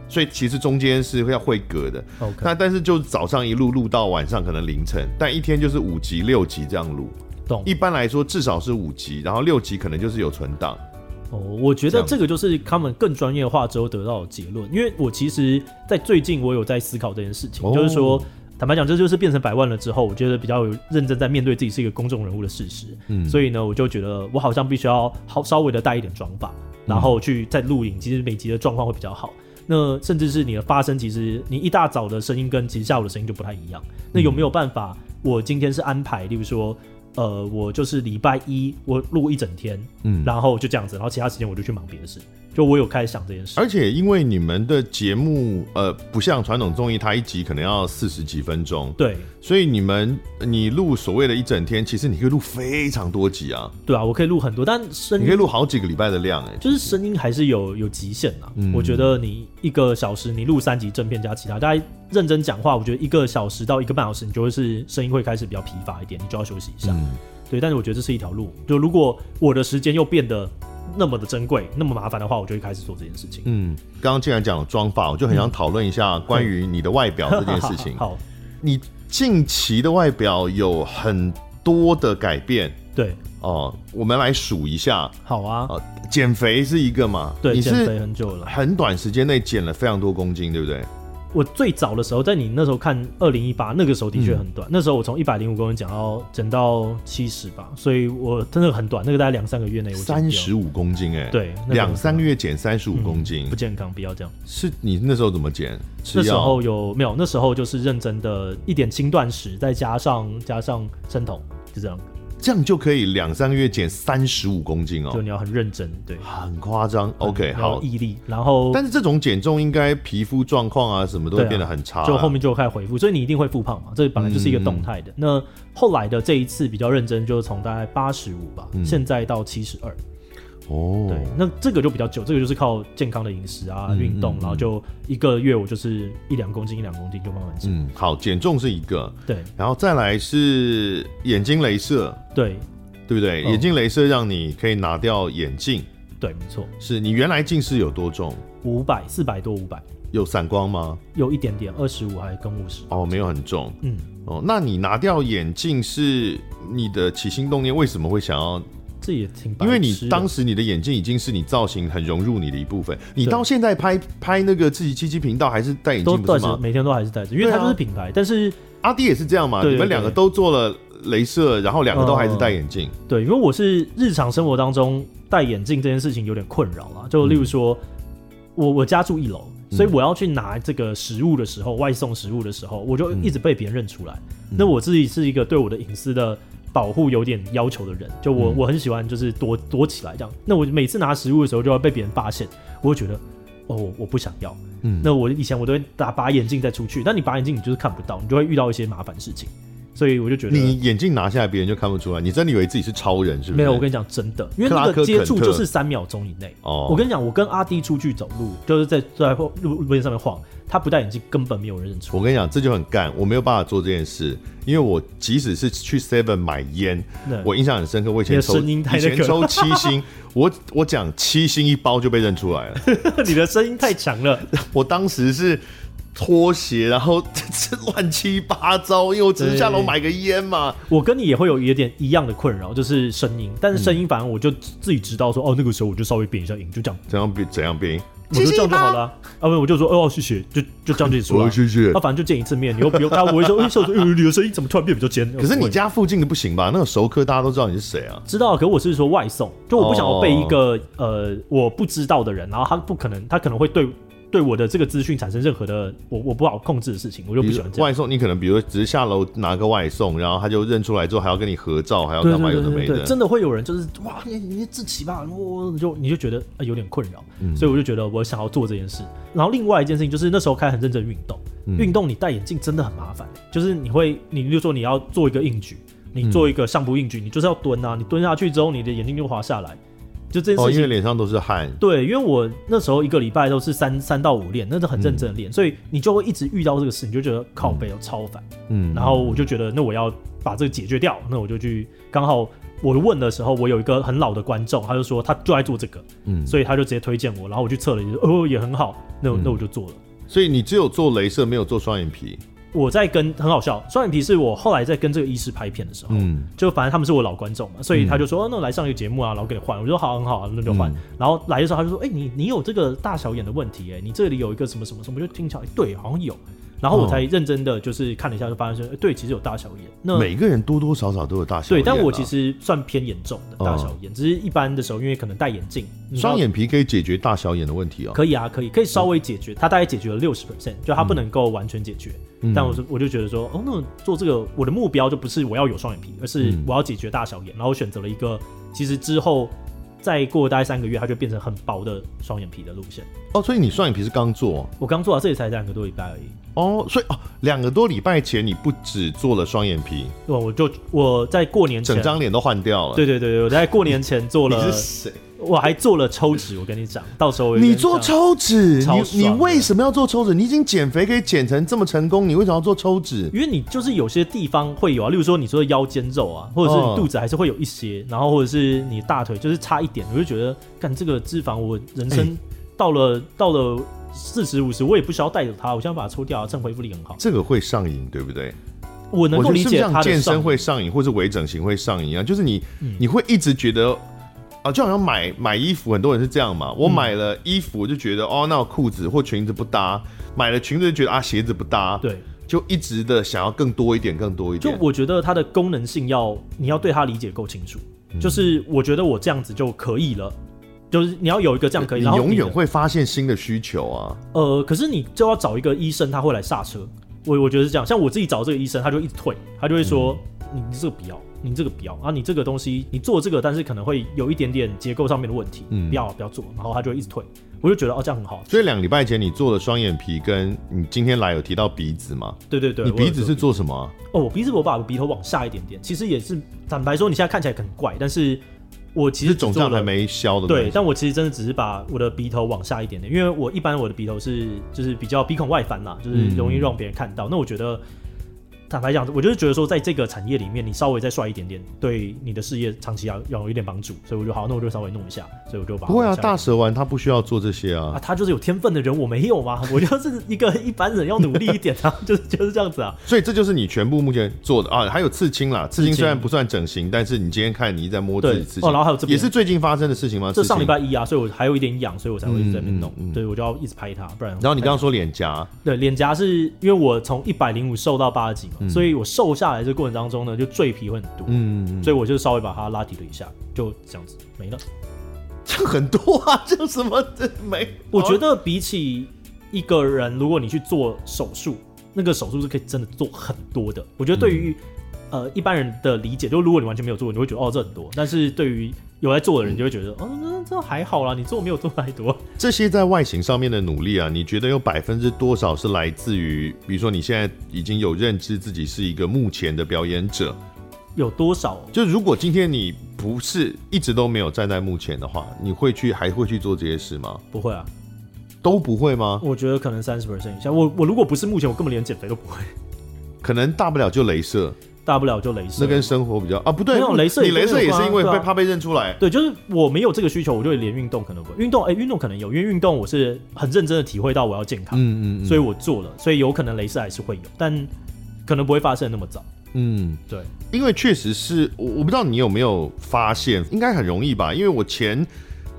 所以其实中间是要会隔的。那但是就早上一路录到晚上可能凌晨，但一天就是五集六集这样录，懂？一般来说至少是五集，然后六集可能就是有存档。哦，我觉得这个就是他们更专业化之后得到的结论。因为我其实，在最近我有在思考这件事情，哦、就是说，坦白讲，这就是变成百万了之后，我觉得比较有认真在面对自己是一个公众人物的事实。嗯，所以呢，我就觉得我好像必须要好稍微的带一点妆发，然后去在录影，其实每集的状况会比较好。那甚至是你的发声，其实你一大早的声音跟其实下午的声音就不太一样。那有没有办法？我今天是安排，例如说。呃，我就是礼拜一我录一整天，嗯，然后就这样子，然后其他时间我就去忙别的事。就我有开始想这件事，而且因为你们的节目，呃，不像传统综艺，它一集可能要四十几分钟，对，所以你们你录所谓的一整天，其实你可以录非常多集啊。对啊，我可以录很多，但声音你可以录好几个礼拜的量，哎，就是声音还是有有极限啊。嗯，我觉得你一个小时你录三集正片加其他，大家认真讲话，我觉得一个小时到一个半小时，你就会是声音会开始比较疲乏一点，你就要休息一下。嗯，对，但是我觉得这是一条路，就如果我的时间又变得。那么的珍贵，那么麻烦的话，我就会开始做这件事情。嗯，刚刚既然讲了妆发，我就很想讨论一下关于你的外表这件事情。嗯、好，你近期的外表有很多的改变。对哦、呃，我们来数一下。好啊，呃、减肥是一个嘛？对，减肥很久了，很短时间内减了非常多公斤，对不对？我最早的时候，在你那时候看二零一八，那个时候的确很短。嗯、那时候我从一百零五公斤减到减到七十吧，所以我真的很短。那个大概两三个月内，三十五公斤哎、欸，对，两三个月减三十五公斤、嗯，不健康，不要这样。是你那时候怎么减？那时候有没有？那时候就是认真的一点轻断食，再加上加上生酮，就这样。这样就可以两三个月减三十五公斤哦，就你要很认真，对，很夸张。OK，好，毅力。然后，但是这种减重应该皮肤状况啊什么都会变得很差，啊，就后面就开始恢复，所以你一定会复胖嘛，这本来就是一个动态的。嗯、那后来的这一次比较认真，就是从大概八十五吧，嗯、现在到七十二。哦，对，那这个就比较久，这个就是靠健康的饮食啊，运、嗯、动，然后就一个月我就是一两公斤，一两公斤就慢慢减。嗯，好，减重是一个，对，然后再来是眼睛镭射，对，对不对？嗯、眼睛镭射让你可以拿掉眼镜，对，没错，是你原来近视有多重？五百，四百多，五百，有散光吗？有一点点，二十五还跟五十。哦，没有很重，嗯，哦，那你拿掉眼镜是你的起心动念，为什么会想要？这也挺，因为你当时你的眼镜已经是你造型很融入你的一部分。你到现在拍拍那个自己七七频道还是戴眼镜不是吗？每天都还是戴着，因为它就是品牌。但是阿迪也是这样嘛？你们两个都做了镭射，然后两个都还是戴眼镜。对，因为我是日常生活当中戴眼镜这件事情有点困扰啊。就例如说，我我家住一楼，所以我要去拿这个食物的时候，外送食物的时候，我就一直被别人认出来。那我自己是一个对我的隐私的。保护有点要求的人，就我、嗯、我很喜欢，就是躲躲起来这样。那我每次拿食物的时候，就要被别人发现，我会觉得，哦，我不想要。嗯，那我以前我都会打把眼镜再出去，但你把眼镜你就是看不到，你就会遇到一些麻烦事情。所以我就觉得，你眼镜拿下来，别人就看不出来。你真的以为自己是超人是不是？没有，我跟你讲真的，因为那个接触就是三秒钟以内。哦，我跟你讲，我跟阿弟出去走路，就是在在路路边上面晃。他不戴眼镜，根本没有人认出。我跟你讲，这就很干，我没有办法做这件事，因为我即使是去 Seven 买烟，我印象很深刻。我以前抽，以前抽七星，我我讲七星一包就被认出来了。你的声音太强了，我当时是拖鞋，然后这 乱七八糟，因为我只是下楼买个烟嘛。我跟你也会有一点一样的困扰，就是声音，但是声音反正我就自己知道说，哦，那个时候我就稍微变一下音，就这样。怎样变？怎样变？我就这样就好了啊！不，我就说哦，谢谢，就就这样子说。谢谢。那反正就见一次面，你又不用他，我会说，哎，小周，你的声音怎么突然变比较尖？可是你家附近的不行吧？那个熟客大家都知道你是谁啊？知道，可是我是说外送，就我不想要被一个呃我不知道的人，然后他不可能，他可能会对对我的这个资讯产生任何的我我不好控制的事情，我就不喜欢这样。外送，你可能比如只是下楼拿个外送，然后他就认出来之后还要跟你合照，还要干嘛有的没的。真的会有人就是哇，你你自己吧，我就你就觉得有点困扰，嗯、所以我就觉得我想要做这件事。然后另外一件事情就是那时候开始很认真运动，运、嗯、动你戴眼镜真的很麻烦，就是你会你就说你要做一个硬举，你做一个上部硬举，你就是要蹲啊，你蹲下去之后你的眼镜就滑下来。就这件事情，哦，因为脸上都是汗。对，因为我那时候一个礼拜都是三三到五练，那是很认真的练，嗯，所以你就会一直遇到这个事，你就觉得靠背有超烦。嗯，然后我就觉得，那我要把这个解决掉，那我就去。刚好我问的时候，我有一个很老的观众，他就说他就爱做这个，嗯，所以他就直接推荐我，然后我去测了一下，哦，也很好，那我那我就做了。所以你只有做镭射，没有做双眼皮。我在跟很好笑，双眼皮是我后来在跟这个医师拍片的时候，嗯，就反正他们是我老观众嘛，所以他就说，嗯哦、那来上一个节目啊，然后给你换，我说好，很好，那就换。嗯、然后来的时候他就说，哎、欸，你你有这个大小眼的问题，哎，你这里有一个什么什么什么，就听起来对，好像有。然后我才认真的就是看了一下，就发现说，对，其实有大小眼。那每个人多多少少都有大小眼。对，但我其实算偏严重的大小眼，只是一般的时候，因为可能戴眼镜。双眼皮可以解决大小眼的问题哦。可以啊，可以，可以稍微解决。它大概解决了六十 percent，就它不能够完全解决。但我就我就觉得说，哦，那做这个我的目标就不是我要有双眼皮，而是我要解决大小眼。然后我选择了一个，其实之后。再过大概三个月，它就变成很薄的双眼皮的路线哦。所以你双眼皮是刚做？我刚做啊，这里才两个多礼拜而已。哦，所以哦，两个多礼拜前你不止做了双眼皮，对，我就我在过年前整张脸都换掉了。对对对，我在过年前做了。你是谁？我还做了抽脂，我跟你讲，到时候你做抽脂，你你为什么要做抽脂？你已经减肥可以减成这么成功，你为什么要做抽脂？因为你就是有些地方会有啊，例如说你说的腰间肉啊，或者是你肚子还是会有一些，然后或者是你大腿就是差一点，我就觉得干这个脂肪，我人生到了、欸、到了四十五十，我也不需要带着它，我现在把它抽掉，啊趁恢复力很好。这个会上瘾，对不对？我能够理解，他健身会上瘾，或者微整形会上瘾一样，就是你、嗯、你会一直觉得。啊，就好像买买衣服，很多人是这样嘛。我买了衣服，我就觉得、嗯、哦，那裤子或裙子不搭；买了裙子就觉得啊，鞋子不搭。对，就一直的想要更多一点，更多一点。就我觉得它的功能性要你要对它理解够清楚。嗯、就是我觉得我这样子就可以了，就是你要有一个这样可以，你永远会发现新的需求啊。呃，可是你就要找一个医生，他会来刹车。我我觉得是这样，像我自己找这个医生，他就一直退，他就会说、嗯、你这个不要。你这个不要啊！你这个东西你做这个，但是可能会有一点点结构上面的问题，嗯，不要不要做，然后他就会一直退。我就觉得哦，这样很好。所以两礼拜前你做的双眼皮，跟你今天来有提到鼻子吗？对对对，你鼻子是做什么、啊？哦，我鼻子我把我鼻头往下一点点，其实也是坦白说，你现在看起来很怪，但是我其实肿胀还没消的。对，但我其实真的只是把我的鼻头往下一点点，因为我一般我的鼻头是就是比较鼻孔外翻啦，就是容易让别人看到。嗯、那我觉得。坦白讲，我就是觉得说，在这个产业里面，你稍微再帅一点点，对你的事业长期要要有一点帮助，所以我就好，那我就稍微弄一下，所以我就把。不会啊，大蛇丸他不需要做这些啊，啊，他就是有天分的人，我没有吗？我就是一个一般人，要努力一点啊，就是就是这样子啊。所以这就是你全部目前做的啊，还有刺青啦，刺青虽然不算整形，但是你今天看你一直在摸自己刺青，哦，然后还有这也是最近发生的事情吗？这上礼拜一啊，所以我还有一点痒，所以我才会一直在那边弄，嗯嗯嗯、对我就要一直拍它，不然。然后你刚刚说脸颊，对，脸颊是因为我从一百零五瘦到八十几嘛，嗯、所以我瘦。下来这个过程当中呢，就赘皮会很多，嗯，所以我就稍微把它拉提了一下，就这样子没了。这很多啊，这什么这没？我觉得比起一个人，如果你去做手术，那个手术是可以真的做很多的。我觉得对于、嗯、呃一般人的理解，就如果你完全没有做，你会觉得哦这很多，但是对于有在做的人，就会觉得，嗯、哦，那这还好啦，你做没有做太多。这些在外形上面的努力啊，你觉得有百分之多少是来自于，比如说你现在已经有认知自己是一个目前的表演者，有多少？就如果今天你不是一直都没有站在目前的话，你会去还会去做这些事吗？不会啊，都不会吗？我觉得可能三十 percent 以下。我我如果不是目前，我根本连减肥都不会，可能大不了就镭射。大不了就镭射，那跟生活比较啊，不对，没有雷射，你镭射也是因为被怕被认出来。对，就是我没有这个需求，我就会连运动可能不运动，哎，运动可能有，因为运动我是很认真的体会到我要健康，嗯嗯，所以我做了，所以有可能镭射还是会有，但可能不会发生那么早。嗯，对，因为确实是我我不知道你有没有发现，应该很容易吧？因为我前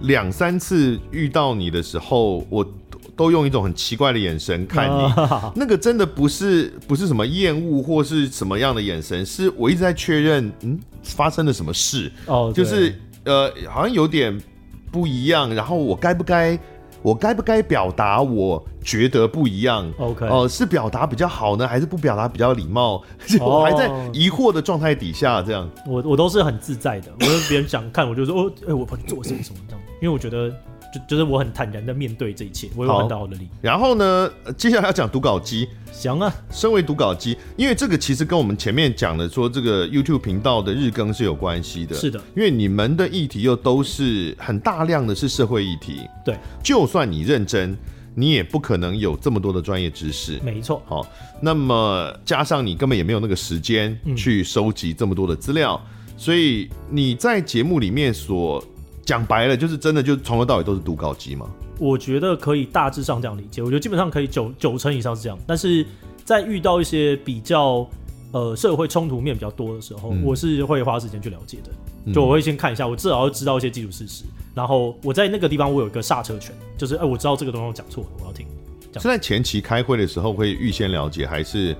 两三次遇到你的时候，我。都用一种很奇怪的眼神看你，哦、那个真的不是不是什么厌恶或是什么样的眼神，是我一直在确认，嗯，发生了什么事？哦，就是呃，好像有点不一样，然后我该不该我该不该表达？我觉得不一样。OK，哦、呃，是表达比较好呢，还是不表达比较礼貌？我还在疑惑的状态底下，这样。我我都是很自在的。我跟别人讲看，我就说哦，哎、欸，我做什么什么这样。因为我觉得。就就是我很坦然的面对这一切，我有很大的力。然后呢，接下来要讲读稿机。行啊，身为读稿机，因为这个其实跟我们前面讲的说这个 YouTube 频道的日更是有关系的。是的，因为你们的议题又都是很大量的是社会议题。对，就算你认真，你也不可能有这么多的专业知识。没错。好，那么加上你根本也没有那个时间去收集这么多的资料，嗯、所以你在节目里面所。讲白了，就是真的，就从头到尾都是读稿机吗？我觉得可以大致上这样理解。我觉得基本上可以九九成以上是这样。但是在遇到一些比较呃社会冲突面比较多的时候，嗯、我是会花时间去了解的。就我会先看一下，我至少要知道一些基础事实。然后我在那个地方，我有一个刹车权，就是哎、欸，我知道这个东西我讲错了，我要停。是在前期开会的时候会预先了解，还是？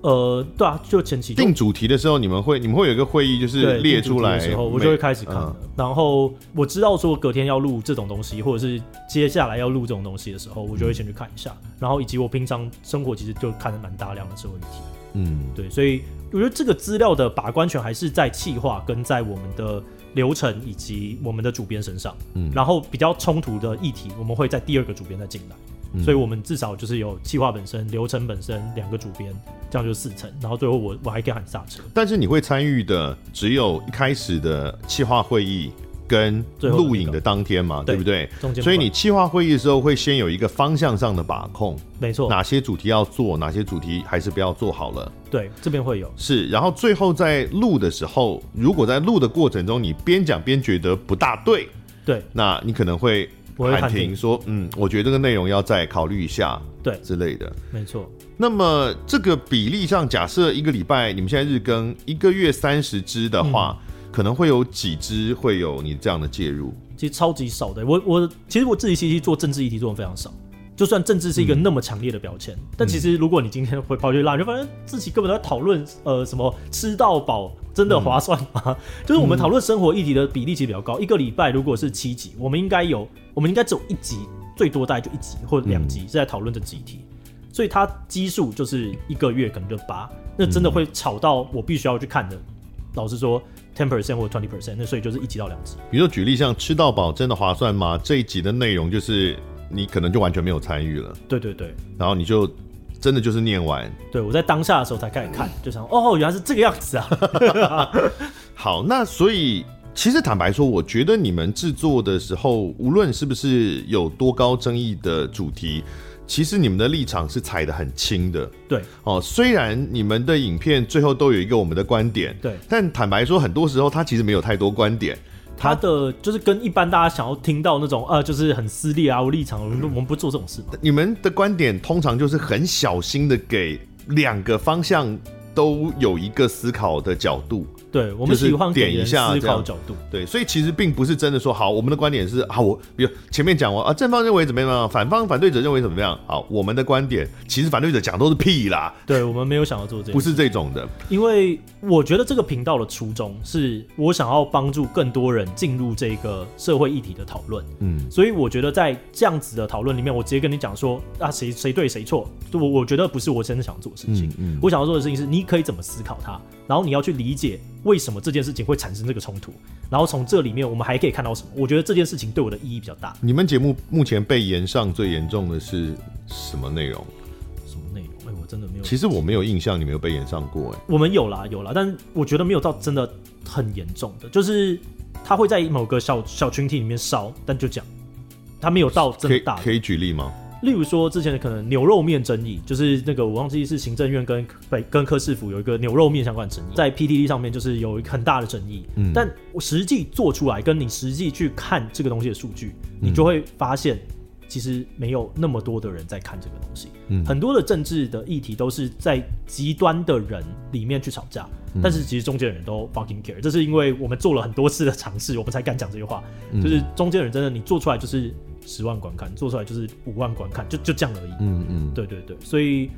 呃，对啊，就前期定主题的时候，你们会你们会有一个会议，就是列出来的时候，我就会开始看。嗯、然后我知道说隔天要录这种东西，或者是接下来要录这种东西的时候，我就会先去看一下。嗯、然后以及我平常生活其实就看的蛮大量的社会议题。嗯，对，所以我觉得这个资料的把关权还是在企划跟在我们的流程以及我们的主编身上。嗯，然后比较冲突的议题，我们会在第二个主编再进来。所以，我们至少就是有企划本身、流程本身两个主编，这样就四层。然后最后我我还可以喊刹车。但是你会参与的只有一开始的企划会议跟录影的当天嘛，对不对？所以你企划会议的时候会先有一个方向上的把控，没错。哪些主题要做，哪些主题还是不要做好了。对，这边会有。是，然后最后在录的时候，如果在录的过程中你边讲边觉得不大对，对，那你可能会。喊停说，嗯，我觉得这个内容要再考虑一下，对之类的，没错。那么这个比例上，假设一个礼拜你们现在日更一个月三十支的话，嗯、可能会有几支会有你这样的介入？其实超级少的。我我其实我自己其实做政治议题做的非常少。就算政治是一个那么强烈的标签，嗯、但其实如果你今天会跑去拉，你就发现自己根本都在讨论呃什么吃到饱真的划算吗？嗯、就是我们讨论生活议题的比例其实比较高。嗯、一个礼拜如果是七集，我们应该有，我们应该只有一集，最多大概就一集或者两集是在讨论这几题，嗯、所以它基数就是一个月可能就八，那真的会吵到我必须要去看的。嗯、老实说，ten percent 或者 twenty percent，那所以就是一集到两集。比如说举例像吃到饱真的划算吗？这一集的内容就是。你可能就完全没有参与了，对对对，然后你就真的就是念完，对，我在当下的时候才开始看，就想哦，原来是这个样子啊。好，那所以其实坦白说，我觉得你们制作的时候，无论是不是有多高争议的主题，其实你们的立场是踩得很轻的。对，哦，虽然你们的影片最后都有一个我们的观点，对，但坦白说，很多时候它其实没有太多观点。他的就是跟一般大家想要听到那种呃，就是很撕裂啊，我立场，我们我们不做这种事。你们的观点通常就是很小心的给两个方向都有一个思考的角度。对，我们喜欢点一下思考角度。对，所以其实并不是真的说好，我们的观点是啊，我比如前面讲完啊，正方认为怎么样，反方反对者认为怎么样。好，我们的观点其实反对者讲都是屁啦。对，我们没有想要做这个，不是这种的。因为我觉得这个频道的初衷是我想要帮助更多人进入这个社会议题的讨论。嗯，所以我觉得在这样子的讨论里面，我直接跟你讲说啊，谁谁对谁错，我我觉得不是我真的想做的事情。嗯，嗯，我想要做的事情是你可以怎么思考它，然后你要去理解。为什么这件事情会产生这个冲突？然后从这里面我们还可以看到什么？我觉得这件事情对我的意义比较大。你们节目目前被延上最严重的是什么内容？什么内容？哎，我真的没有。其实我没有印象，你没有被延上过。哎，我们有啦，有啦，但我觉得没有到真的很严重的，就是他会在某个小小群体里面烧，但就讲他没有到真的大的。可以举例吗？例如说，之前的可能牛肉面争议，就是那个我忘记是行政院跟北跟柯市府有一个牛肉面相关的争议，在 PTT 上面就是有很大的争议。嗯，但我实际做出来，跟你实际去看这个东西的数据，你就会发现，其实没有那么多的人在看这个东西。嗯，很多的政治的议题都是在极端的人里面去吵架，但是其实中间的人都 fucking care。这是因为我们做了很多次的尝试，我们才敢讲这句话。就是中间人真的，你做出来就是。十万观看做出来就是五万观看，就就这样而已。嗯嗯，对对对，所以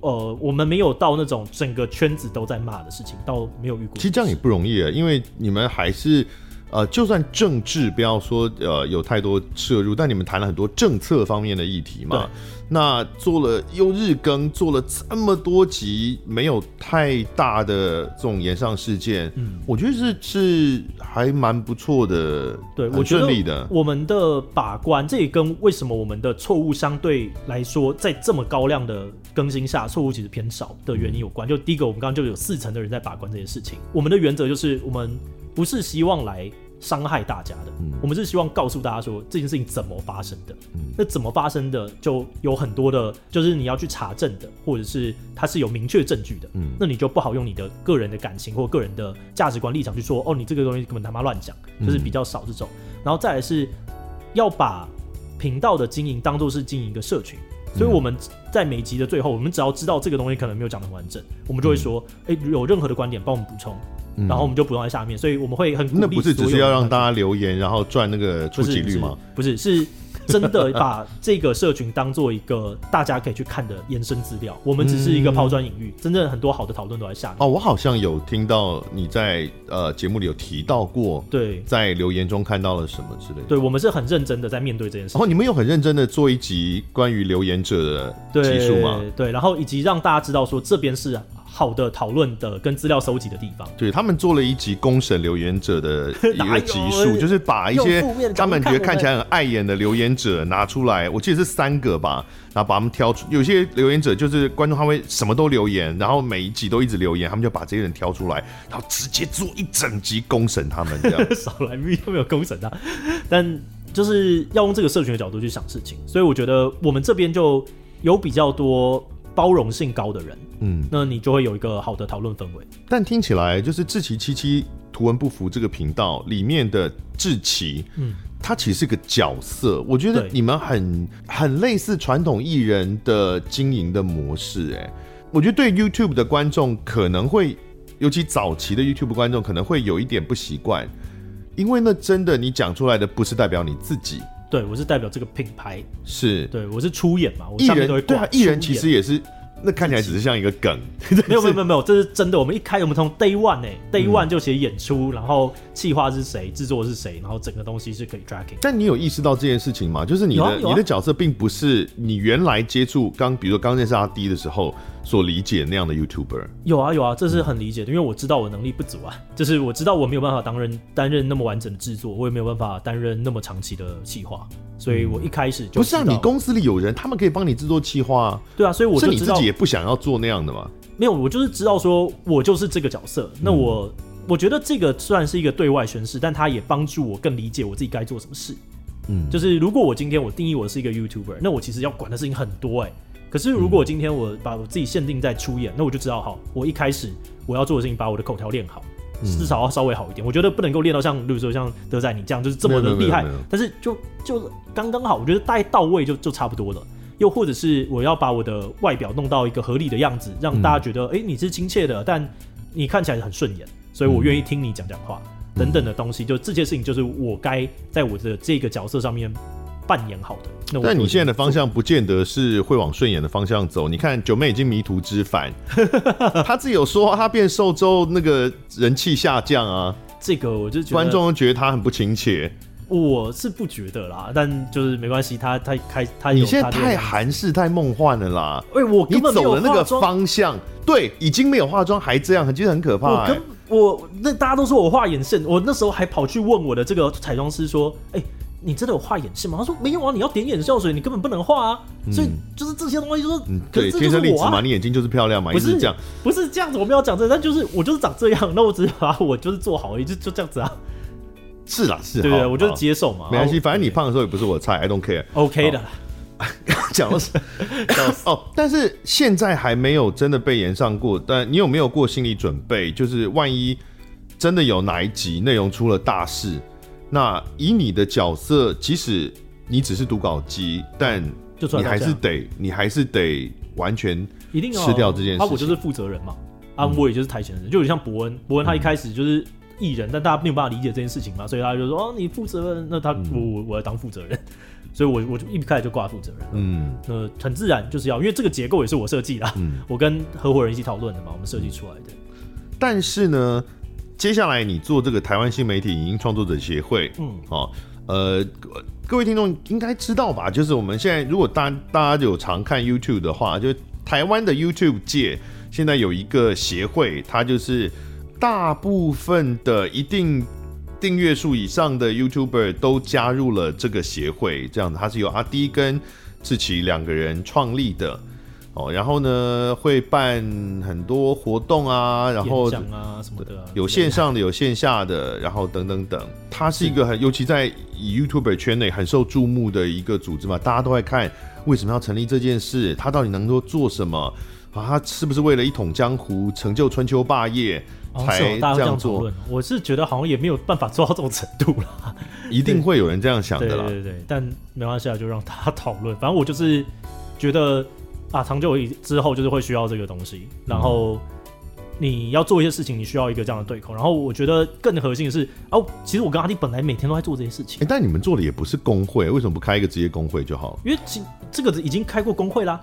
呃，我们没有到那种整个圈子都在骂的事情，倒没有遇过。其实这样也不容易啊，因为你们还是呃，就算政治不要说呃有太多摄入，但你们谈了很多政策方面的议题嘛。那做了又日更，做了这么多集，没有太大的这种延上事件，嗯，我觉得是是还蛮不错的，对，我觉得我们的把关，这也跟为什么我们的错误相对来说，在这么高量的更新下，错误其实偏少的原因有关。就第一个，我们刚刚就有四成的人在把关这件事情，我们的原则就是我们不是希望来。伤害大家的，嗯，我们是希望告诉大家说这件事情怎么发生的，嗯，那怎么发生的就有很多的，就是你要去查证的，或者是它是有明确证据的，嗯，那你就不好用你的个人的感情或个人的价值观立场去说，哦，你这个东西根本他妈乱讲，就是比较少这种，然后再来是要把频道的经营当做是经营一个社群，所以我们在每集的最后，我们只要知道这个东西可能没有讲得很完整，我们就会说，哎，有任何的观点帮我们补充。然后我们就不用在下面，所以我们会很。那不是只是要让大家留言，然后赚那个触及率吗？不是，是真的把 这个社群当做一个大家可以去看的延伸资料。我们只是一个抛砖引玉，真正很多好的讨论都在下面。哦，我好像有听到你在呃节目里有提到过，对，在留言中看到了什么之类的。对，我们是很认真的在面对这件事。然后你们有很认真的做一集关于留言者的集数吗？对，然后以及让大家知道说这边是。好的讨论的跟资料收集的地方，对，他们做了一集公审留言者的 一个集数，就是把一些他们觉得看起来很碍眼的留言者拿出来，我记得是三个吧，然后把他们挑出。有些留言者就是观众，他会什么都留言，然后每一集都一直留言，他们就把这些人挑出来，然后直接做一整集公审他们这样。少来密都没有公审他，但就是要用这个社群的角度去想事情，所以我觉得我们这边就有比较多。包容性高的人，嗯，那你就会有一个好的讨论氛围。但听起来就是志奇七七图文不符这个频道里面的志奇，嗯，他其实是个角色。我觉得你们很很类似传统艺人的经营的模式，哎，我觉得对 YouTube 的观众可能会，尤其早期的 YouTube 观众可能会有一点不习惯，因为那真的你讲出来的不是代表你自己。对，我是代表这个品牌，是对，我是出演嘛，我上面都会对啊，艺人其实也是。那看起来只是像一个梗，没有没有没有没有，这是真的。我们一开，我们从 day one 哎，day one 就写演出，然后企划是谁，制作是谁，然后整个东西是可以 tracking。但你有意识到这件事情吗？就是你的你的角色并不是你原来接触刚，比如说刚认识阿 D 的时候所理解那样的 YouTuber。有啊有啊，这是很理解的，因为我知道我能力不足啊，就是我知道我没有办法担任担任那么完整的制作，我也没有办法担任那么长期的企划。所以我一开始就不是啊，你公司里有人，他们可以帮你制作企划啊。对啊，所以我就知道是你自己也不想要做那样的嘛。没有，我就是知道说，我就是这个角色。那我、嗯、我觉得这个虽然是一个对外宣誓，但它也帮助我更理解我自己该做什么事。嗯，就是如果我今天我定义我是一个 YouTuber，那我其实要管的事情很多哎、欸。可是如果今天我把我自己限定在出演，那我就知道，好，我一开始我要做的事情，把我的口条练好。至少要稍微好一点，我觉得不能够练到像，比如说像德仔你这样，就是这么的厉害。但是就就刚刚好，我觉得大概到位就就差不多了。又或者是我要把我的外表弄到一个合理的样子，让大家觉得，哎、嗯欸，你是亲切的，但你看起来很顺眼，所以我愿意听你讲讲话，嗯、等等的东西。就这些事情，就是我该在我的这个角色上面。扮演好的，那但你现在的方向不见得是会往顺眼的方向走。你看九妹已经迷途知返，她自己有说她变瘦之后那个人气下降啊。这个我就觉得观众都觉得她很不亲切。我是不觉得啦，但就是没关系。他他开他你现在太韩式太梦幻了啦。哎，我根本你走的那个方向，对，已经没有化妆还这样，其实很可怕、欸。我我那大家都说我画眼线，我那时候还跑去问我的这个彩妆师说，哎。你真的有画眼线吗？他说没有啊，你要点眼药水，你根本不能画啊。嗯、所以就是这些东西，就是、嗯、对，天生丽质嘛，你眼睛就是漂亮嘛，不是这样，不是这样子，我没有讲这，但就是我就是长这样，那我只是把我就是做好而已，就就这样子啊。是啦，是，对，对对，我就是接受嘛，没关系，反正你胖的时候也不是我的菜，I don't care。OK 的，讲的是 哦，但是现在还没有真的被延上过，但你有没有过心理准备？就是万一真的有哪一集内容出了大事？那以你的角色，即使你只是读稿机，但你还是得，你还是得完全一定吃掉这件事。他我就是负责人嘛，啊，我也就是台前的人，就有点像伯恩。伯恩他一开始就是艺人，但大家没有办法理解这件事情嘛，所以他就说哦，你负责任，那他我我我要当负责人，所以我我就一开始就挂负责人。嗯，那很自然就是要，因为这个结构也是我设计的，我跟合伙人一起讨论的嘛，我们设计出来的。但是呢。接下来你做这个台湾新媒体影音创作者协会，嗯，哦，呃，各位听众应该知道吧？就是我们现在如果大大家有常看 YouTube 的话，就台湾的 YouTube 界现在有一个协会，它就是大部分的一定订阅数以上的 YouTuber 都加入了这个协会，这样子，它是由阿迪跟志奇两个人创立的。哦，然后呢，会办很多活动啊，然后讲啊什么的，有线上的，有线下的，然后等等等。它是一个很，尤其在 YouTuber 圈内很受注目的一个组织嘛，大家都在看为什么要成立这件事，它到底能够做什么啊？它是不是为了一统江湖、成就春秋霸业才这样做？哦、我是觉得好像也没有办法做到这种程度了，一定会有人这样想的啦。对对对，但没关系啊，就让大家讨论。反正我就是觉得。啊，长久以之后就是会需要这个东西，然后你要做一些事情，你需要一个这样的对口。然后我觉得更核心的是，哦，其实我跟阿弟本来每天都在做这些事情。哎、欸，但你们做的也不是工会，为什么不开一个职业工会就好了？因为这个已经开过工会啦。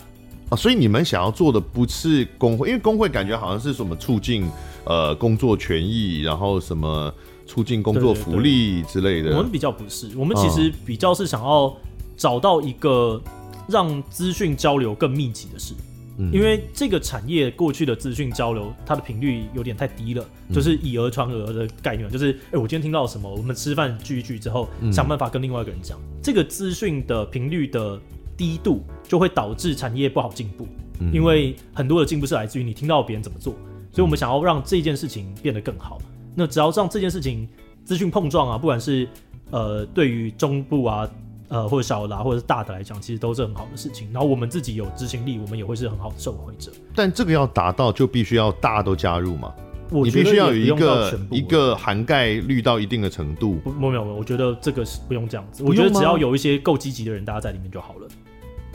啊，所以你们想要做的不是工会，因为工会感觉好像是什么促进呃工作权益，然后什么促进工作福利之类的。我们比较不是，我们其实比较是想要找到一个。让资讯交流更密集的事，嗯，因为这个产业过去的资讯交流，它的频率有点太低了，就是以讹传讹的概念，就是哎，我今天听到什么，我们吃饭聚一聚之后，想办法跟另外一个人讲，这个资讯的频率的低度，就会导致产业不好进步，因为很多的进步是来自于你听到别人怎么做，所以我们想要让这件事情变得更好。那只要让这件事情资讯碰撞啊，不管是呃对于中部啊。呃，或者小的、啊、或者是大的来讲，其实都是很好的事情。然后我们自己有执行力，我们也会是很好的受惠者。但这个要达到，就必须要大家都加入嘛？你必须要有一个一个涵盖率到一定的程度。不，没有没有，我觉得这个是不用这样子。我觉得只要有一些够积极的人，大家在里面就好了，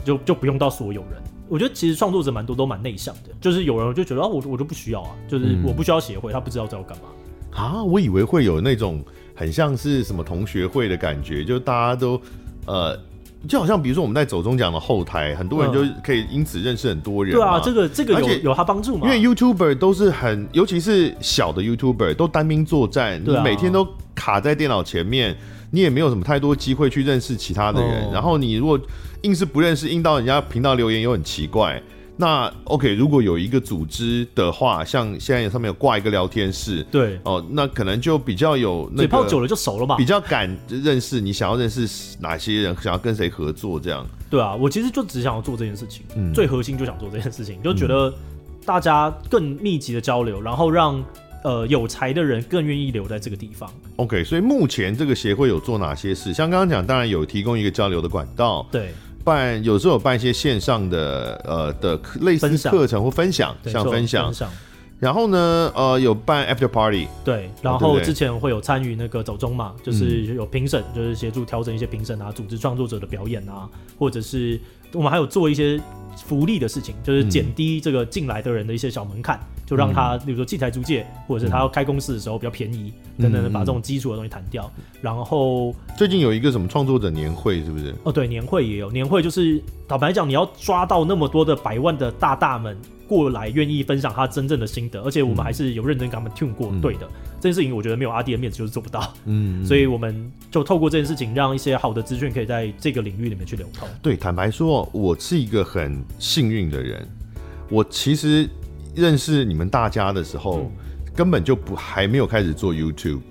就就不用到所有人。我觉得其实创作者蛮多都蛮内向的，就是有人就觉得啊，我我就不需要啊，就是我不需要协会，他不知道在我干嘛啊。我以为会有那种很像是什么同学会的感觉，就大家都。呃，就好像比如说我们在走中奖的后台，很多人就可以因此认识很多人。对啊，这个这个有有他帮助吗？因为 YouTuber 都是很，尤其是小的 YouTuber 都单兵作战，你每天都卡在电脑前面，你也没有什么太多机会去认识其他的人。然后你如果硬是不认识，硬到人家频道留言又很奇怪。那 OK，如果有一个组织的话，像现在上面有挂一个聊天室，对哦，那可能就比较有那个，嘴炮久了就熟了吧，比较敢认识你想要认识哪些人，想要跟谁合作这样。对啊，我其实就只想要做这件事情，嗯，最核心就想做这件事情，就觉得大家更密集的交流，然后让呃有才的人更愿意留在这个地方。OK，所以目前这个协会有做哪些事？像刚刚讲，当然有提供一个交流的管道，对。办有时候有办一些线上的呃的类似课程或分享，像分享，分享。然后呢，呃，有办 after party，对。然后之前会有参与那个走中嘛，就是有评审，就是协助调整一些评审啊，组织创作者的表演啊，或者是我们还有做一些福利的事情，就是减低这个进来的人的一些小门槛。就让他，比如说器材租借，或者是他要开公司的时候比较便宜，等等的，把这种基础的东西谈掉。然后最近有一个什么创作者年会，是不是？哦，对，年会也有年会，就是坦白讲，你要抓到那么多的百万的大大们过来，愿意分享他真正的心得，而且我们还是有认真给他们 tune 过，对的。这件事情我觉得没有阿弟的面子就是做不到，嗯，所以我们就透过这件事情，让一些好的资讯可以在这个领域里面去流通。对，坦白说，我是一个很幸运的人，我其实。认识你们大家的时候，根本就不还没有开始做 YouTube，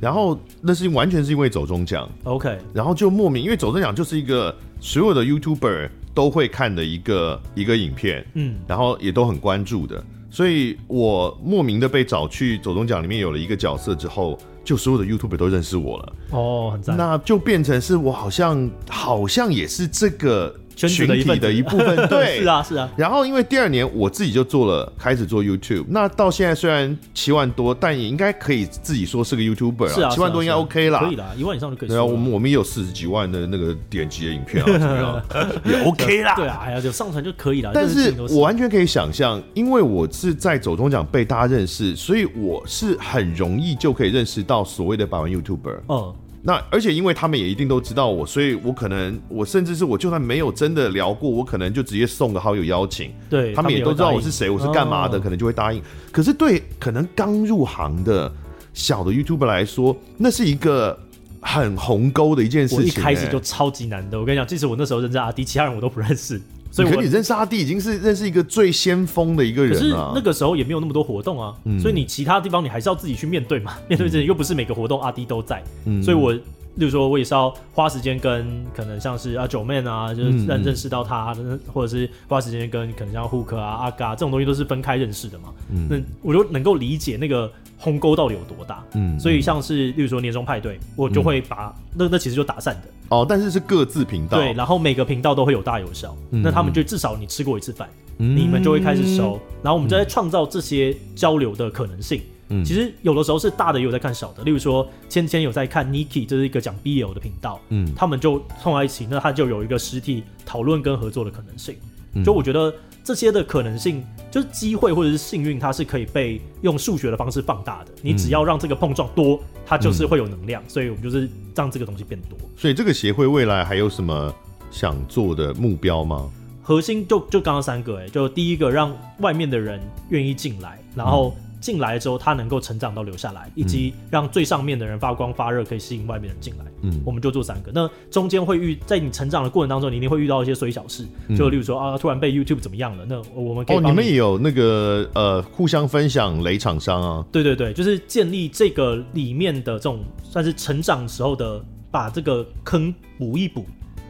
然后那是完全是因为走中奖，OK，然后就莫名，因为走中奖就是一个所有的 YouTuber 都会看的一个一个影片，嗯，然后也都很关注的，所以我莫名的被找去走中奖里面有了一个角色之后，就所有的 YouTuber 都认识我了，哦，很赞，那就变成是我好像好像也是这个。群体的一部分，对，是啊，是啊。然后因为第二年我自己就做了，开始做 YouTube。那到现在虽然七万多，但也应该可以自己说是个 YouTuber 啊。七万多应该 OK 啦，可以啦，一万以上就可以。对啊，我们我们也有四十几万的那个点击的影片啊，怎么样？也 OK 啦。对啊，哎呀，就上传就可以了。但是我完全可以想象，因为我是在走中奖被大家认识，所以我是很容易就可以认识到所谓的百万 YouTuber。嗯。那而且因为他们也一定都知道我，所以我可能我甚至是我就算没有真的聊过，我可能就直接送个好友邀请，对他们也都知道我是谁，我是干嘛的，可能就会答应。可是对可能刚入行的小的 YouTuber 来说，那是一个很鸿沟的一件事情、欸。我一开始就超级难的，我跟你讲，即使我那时候认识阿迪，其他人我都不认识。所以我，可你认识阿弟已经是认识一个最先锋的一个人了。可是那个时候也没有那么多活动啊，嗯、所以你其他地方你还是要自己去面对嘛。面对这些又不是每个活动阿弟都在，嗯、所以我，例如说我也是要花时间跟可能像是啊九妹啊，就是认认识到他，嗯、或者是花时间跟可能像 Hook 啊阿嘎这种东西都是分开认识的嘛。嗯，那我就能够理解那个。鸿沟到底有多大？嗯，所以像是例如说年终派对，我就会把、嗯、那那其实就打散的哦，但是是各自频道对，然后每个频道都会有大有小，嗯、那他们就至少你吃过一次饭，嗯、你们就会开始熟，然后我们就在创造这些交流的可能性。嗯，其实有的时候是大的也有在看小的，例如说芊芊有在看 Niki，这是一个讲 BL 的频道，嗯，他们就凑在一起，那他就有一个实体讨论跟合作的可能性。嗯、就我觉得。这些的可能性，就是机会或者是幸运，它是可以被用数学的方式放大的。你只要让这个碰撞多，它就是会有能量。嗯、所以我们就是让这个东西变多。所以这个协会未来还有什么想做的目标吗？核心就就刚刚三个、欸，哎，就第一个让外面的人愿意进来，然后。嗯进来之后，他能够成长到留下来，以及让最上面的人发光发热，可以吸引外面人进来。嗯，我们就做三个。那中间会遇，在你成长的过程当中，你一定会遇到一些衰小事，就例如说啊，突然被 YouTube 怎么样了？那我们可以。哦，你们也有那个呃，互相分享雷厂商啊？对对对，就是建立这个里面的这种算是成长时候的，把这个坑补一补。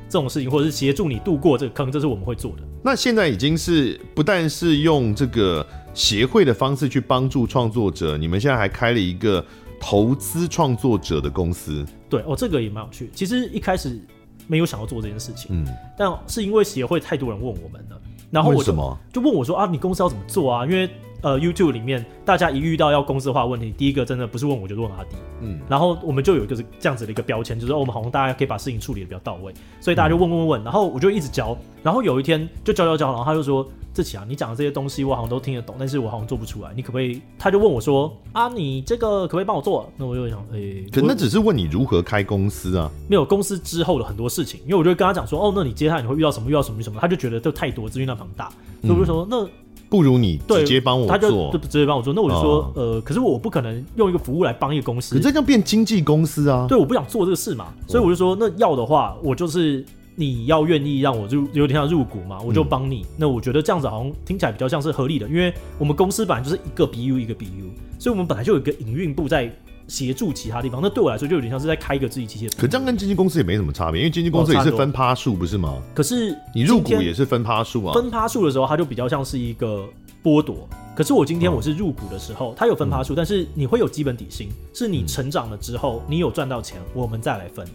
这种事情，或者是协助你度过这个坑，这是我们会做的。那现在已经是不但是用这个协会的方式去帮助创作者，你们现在还开了一个投资创作者的公司。对哦，这个也蛮有趣。其实一开始没有想要做这件事情，嗯，但是因为协会太多人问我们了，然后我就就问我说啊，你公司要怎么做啊？因为呃，YouTube 里面大家一遇到要公司化问题，第一个真的不是问我，就问阿迪。嗯，然后我们就有一个是这样子的一个标签，就是我们好像大家可以把事情处理的比较到位，所以大家就问问问，然后我就一直教，然后有一天就教教教，然后他就说：“志奇啊，你讲的这些东西我好像都听得懂，但是我好像做不出来，你可不可以？”他就问我说：“啊，你这个可不可以帮我做？”那我就想，诶、欸，可那只是问你如何开公司啊，没有公司之后的很多事情，因为我就会跟他讲说：“哦，那你接下来你会遇到什么？遇到什么？什么？”他就觉得这太多，资讯量庞大，所以我就说：“那。”不如你直接帮我做，他就就直接帮我做。那我就说，呃，可是我不可能用一个服务来帮一个公司，可这就变经纪公司啊。对，我不想做这个事嘛，所以我就说，那要的话，我就是你要愿意让我入，有点像入股嘛，我就帮你。那我觉得这样子好像听起来比较像是合理的，因为我们公司本来就是一个 BU 一个 BU，所以我们本来就有一个营运部在。协助其他地方，那对我来说就有点像是在开一个自己机械。可这样跟经纪公司也没什么差别，因为经纪公司也是分趴数，不是吗？可是你入股也是分趴数啊。分趴数的时候，它就比较像是一个剥夺。可是我今天我是入股的时候，它有分趴数，但是你会有基本底薪，是你成长了之后，你有赚到钱，我们再来分。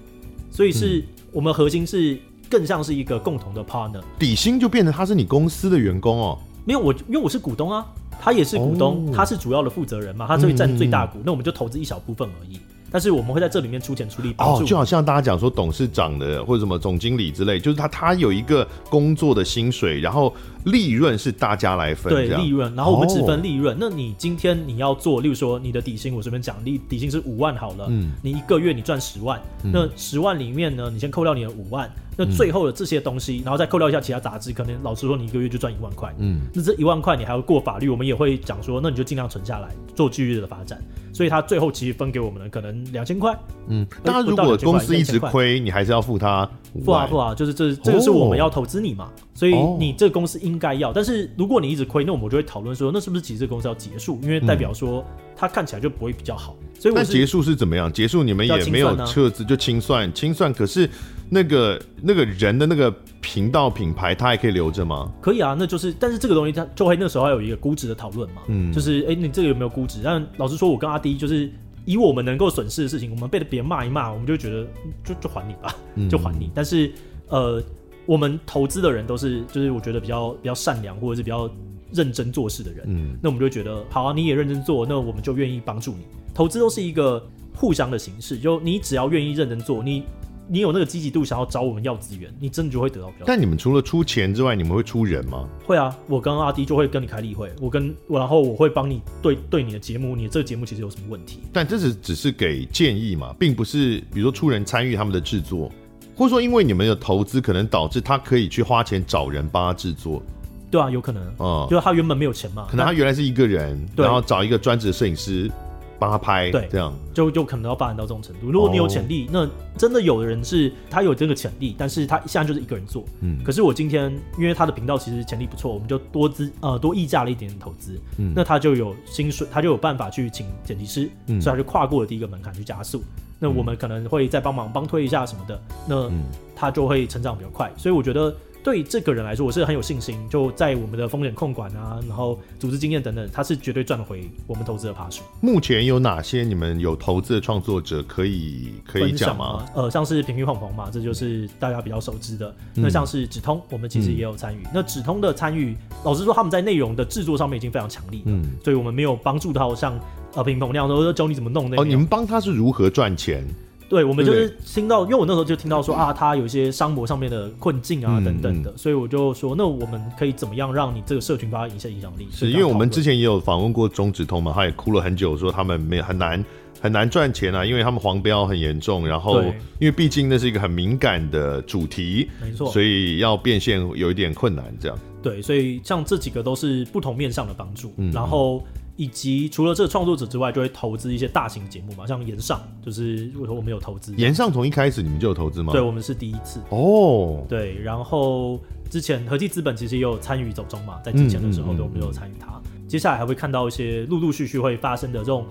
所以是我们核心是更像是一个共同的 partner。底薪就变成他是你公司的员工哦。没有我，因为我是股东啊，他也是股东，他是主要的负责人嘛，他就会占最大股，那我们就投资一小部分而已。但是我们会在这里面出钱出力帮助。哦，就好像大家讲说董事长的或者什么总经理之类，就是他他有一个工作的薪水，然后利润是大家来分。对，利润，然后我们只分利润。哦，那你今天你要做，例如说你的底薪，我随便讲，底底薪是五万好了，嗯，你一个月你赚十万，嗯，那十万里面呢，你先扣掉你的五万。那最后的这些东西，然后再扣掉一下其他杂支，可能老实说，你一个月就赚一万块。嗯，那这一万块你还要过法律，我们也会讲说，那你就尽量存下来做继续的发展。所以他最后其实分给我们的可能两千块。嗯，那如果公司一直亏，你还是要付他付啊付啊，就是这这个是我们要投资你嘛，所以你这个公司应该要。但是如果你一直亏，那我们就会讨论说，那是不是其实这个公司要结束？因为代表说它看起来就不会比较好。所以我那结束是怎么样？结束你们也没有撤资，就清算清算，可是。那个那个人的那个频道品牌，他还可以留着吗？可以啊，那就是，但是这个东西它就会那时候还有一个估值的讨论嘛，嗯，就是哎、欸，你这个有没有估值？但老实说，我跟阿迪就是以我们能够损失的事情，我们被别人骂一骂，我们就觉得就就还你吧，就还你。嗯、但是呃，我们投资的人都是就是我觉得比较比较善良或者是比较认真做事的人，嗯，那我们就觉得好啊，你也认真做，那我们就愿意帮助你。投资都是一个互相的形式，就你只要愿意认真做，你。你有那个积极度，想要找我们要资源，你真的就会得到比较。但你们除了出钱之外，你们会出人吗？会啊，我跟阿迪就会跟你开例会，我跟我然后我会帮你对对你的节目，你的这个节目其实有什么问题？但这是只是给建议嘛，并不是比如说出人参与他们的制作，或者说因为你们的投资可能导致他可以去花钱找人帮他制作。对啊，有可能，嗯，就是他原本没有钱嘛，可能他原来是一个人，然后找一个专职摄影师。帮他拍，对，这样就就可能要发展到这种程度。如果你有潜力，哦、那真的有的人是他有这个潜力，但是他现在就是一个人做。嗯，可是我今天因为他的频道其实潜力不错，我们就多资呃多溢价了一点点投资，嗯，那他就有薪水，他就有办法去请剪辑师，嗯，所以他就跨过了第一个门槛去加速。那我们可能会再帮忙帮推一下什么的，那他就会成长比较快。所以我觉得。对这个人来说，我是很有信心。就在我们的风险控管啊，然后组织经验等等，他是绝对赚回我们投资的爬数。目前有哪些你们有投资的创作者可以可以讲吗？呃，像是平平碰碰嘛，这就是大家比较熟知的。嗯、那像是止通，我们其实也有参与。嗯、那止通的参与，老实说，他们在内容的制作上面已经非常强力了，嗯，所以我们没有帮助到像呃平平那样说教你怎么弄那。哦，你们帮他是如何赚钱？对，我们就是听到，因为我那时候就听到说啊，他有一些商模上面的困境啊，等等的，所以我就说，那我们可以怎么样让你这个社群发挥一些影响力？是因为我们之前也有访问过中指通嘛，他也哭了很久，说他们没很难很难赚钱啊，因为他们黄标很严重，然后因为毕竟那是一个很敏感的主题，没错，所以要变现有一点困难，这样。对，所以像这几个都是不同面向的帮助，然后。以及除了这个创作者之外，就会投资一些大型节目嘛，像岩上，就是我们有投资。岩上从一开始你们就有投资吗？对，我们是第一次。哦，对，然后之前合记资本其实也有参与走中嘛，在之前的时候都没有参与它。接下来还会看到一些陆陆续续会发生的这种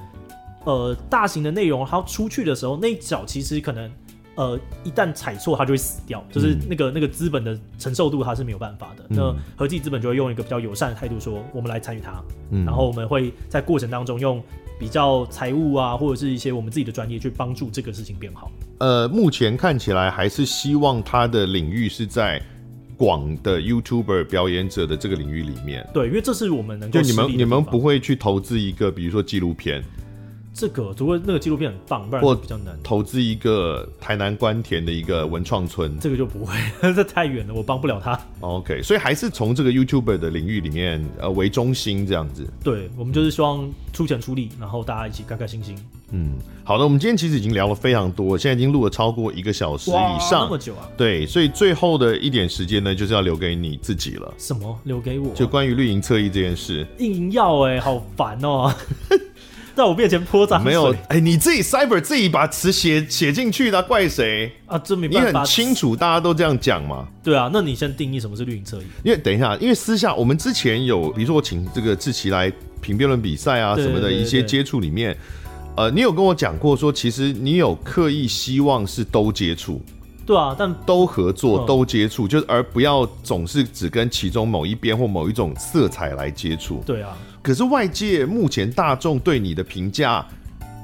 呃大型的内容，它出去的时候那一脚其实可能。呃，一旦踩错，它就会死掉，就是那个、嗯、那个资本的承受度，它是没有办法的。嗯、那合计资本就会用一个比较友善的态度说，我们来参与它，嗯、然后我们会在过程当中用比较财务啊，或者是一些我们自己的专业去帮助这个事情变好。呃，目前看起来还是希望它的领域是在广的 YouTuber 表演者的这个领域里面。对，因为这是我们能够就你们你们不会去投资一个，比如说纪录片。这个不过那个纪录片很棒，不然比较难。投资一个台南关田的一个文创村，这个就不会，这太远了，我帮不了他。OK，所以还是从这个 YouTuber 的领域里面呃为中心这样子。对，我们就是希望出钱出力，然后大家一起开开心心。嗯，好的，我们今天其实已经聊了非常多，现在已经录了超过一个小时以上，那么久啊？对，所以最后的一点时间呢，就是要留给你自己了。什么？留给我？就关于绿营侧翼这件事。硬要哎、欸，好烦哦、喔。在我面前泼脏水，没有哎、欸，你自己 cyber 自己把词写写进去的，怪谁啊？这没办法，你很清楚，大家都这样讲嘛。对啊，那你先定义什么是绿营侧翼？因为等一下，因为私下我们之前有，比如说我请这个志奇来评辩论比赛啊什么的一些接触里面，呃，你有跟我讲过说，其实你有刻意希望是都接触，对啊，但都合作、嗯、都接触，就是而不要总是只跟其中某一边或某一种色彩来接触。对啊。可是外界目前大众对你的评价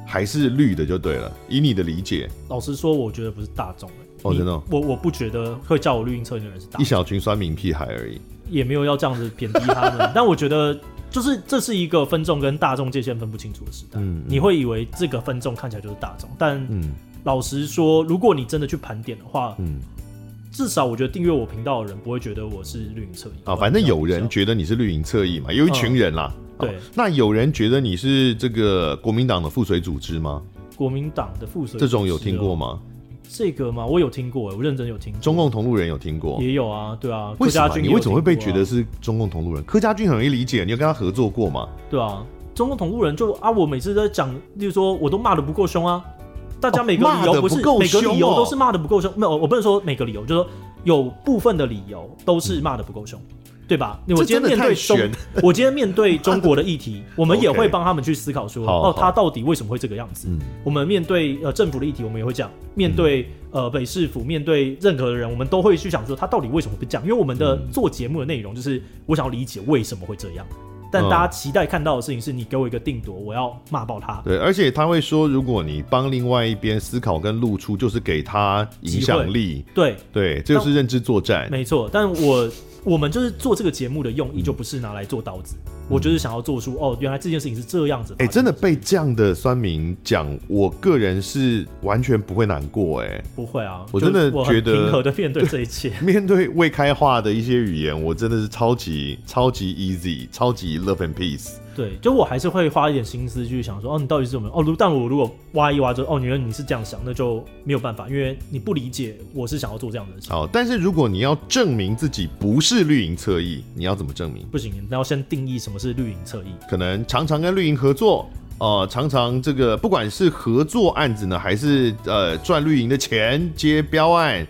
还是绿的，就对了。以你的理解，老实说，我觉得不是大众。哦，真的，我我不觉得会叫我绿营侧翼的人是大。一小群酸民屁孩而已，也没有要这样子贬低他们。但我觉得，就是这是一个分众跟大众界限分不清楚的时代。嗯，嗯，你会以为这个分众看起来就是大众，但老实说，如果你真的去盘点的话，嗯。至少我觉得订阅我频道的人不会觉得我是绿营侧翼啊，反正有人觉得你是绿营侧翼嘛，有一群人啦。嗯、对，那有人觉得你是这个国民党的附水组织吗？国民党的附随组织这种有听过吗？这个吗？我有听过，我认真有听过。中共同路人有听过？也有啊，对啊。为什么你为什么会被觉得是中共同路人？柯家军很容易理解，你有跟他合作过吗？对啊，中共同路人就啊，我每次在讲，例如说我都骂的不够凶啊，大家每个理由不是、哦、每个理由都是骂的不够凶，没有，我不能说每个理由，就是说。有部分的理由都是骂的不够凶，对吧？我今天面对中，我今天面对中国的议题，我们也会帮他们去思考说，哦，他到底为什么会这个样子？我们面对呃政府的议题，我们也会讲；面对呃北市府，面对任何的人，我们都会去想说，他到底为什么会这样？因为我们的做节目的内容就是，我想要理解为什么会这样。但大家期待看到的事情是你给我一个定夺，我要骂爆他。对，而且他会说，如果你帮另外一边思考跟露出，就是给他影响力。对对，这就是认知作战。没错，但我。我们就是做这个节目的用意，就不是拿来做刀子。嗯、我就是想要做出哦，原来这件事情是这样子。哎、欸，真的被这样的酸民讲，我个人是完全不会难过。哎，不会啊，我真的觉得平和的面对这一切，面对未开化的一些语言，我真的是超级超级 easy，超级 love and peace。对，就我还是会花一点心思去想说，哦，你到底是怎么？哦，如但我如果挖一挖就，哦，原来你是这样想，那就没有办法，因为你不理解我是想要做这样的事情。好，但是如果你要证明自己不是绿营侧翼，你要怎么证明？不行，你要先定义什么是绿营侧翼。可能常常跟绿营合作。呃，常常这个不管是合作案子呢，还是呃赚绿营的钱接标案，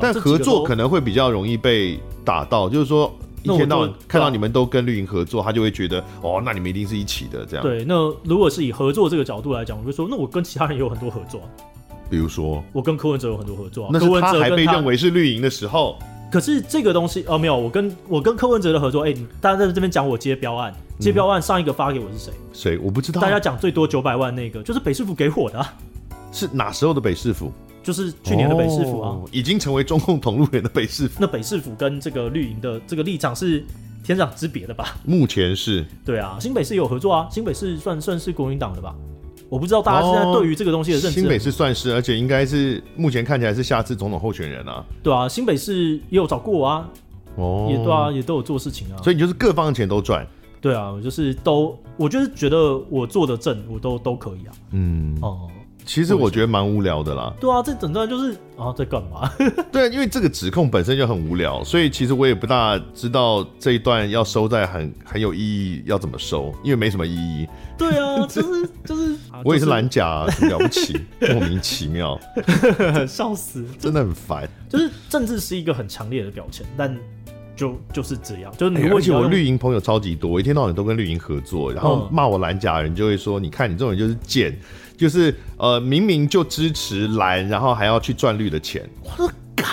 但合作可能会比较容易被打到，就是说一天到晚看到你们都跟绿营合作，他就会觉得哦，那你们一定是一起的这样。对，那如果是以合作这个角度来讲，我就说，那我跟其他人也有很多合作，比如说我跟柯文哲有很多合作，那是他还被认为是绿营的时候。可是这个东西哦，没有，我跟我跟柯文哲的合作，哎、欸，大家在这边讲我接标案，接标案上一个发给我是谁？谁？我不知道。大家讲最多九百万那个，就是北市府给我的、啊。是哪时候的北市府？就是去年的北市府啊、哦，已经成为中共同路人的北市府。那北市府跟这个绿营的这个立场是天壤之别的吧？目前是。对啊，新北市有合作啊，新北市算算是国民党的吧？我不知道大家现在对于这个东西的认知。新北市算是，而且应该是目前看起来是下次总统候选人啊。对啊，新北市也有找过我啊，哦，也对啊，也都有做事情啊。所以你就是各方的钱都赚。对啊，我就是都，我就是觉得我做的正，我都都可以啊。嗯，哦。其实我觉得蛮无聊的啦。对啊，这整段就是啊，在干嘛？对，因为这个指控本身就很无聊，所以其实我也不大知道这一段要收在很很有意义要怎么收，因为没什么意义。对啊，就是就是，我也是蓝甲啊，很了不起，莫名其妙，笑死，真的很烦。就是政治是一个很强烈的表现，但。就就是这样，就是你、欸、而且我绿营朋友超级多，我一天到晚都跟绿营合作，然后骂我蓝甲的人就会说：“你看你这种人就是贱，就是呃明明就支持蓝，然后还要去赚绿的钱。”我说：“干，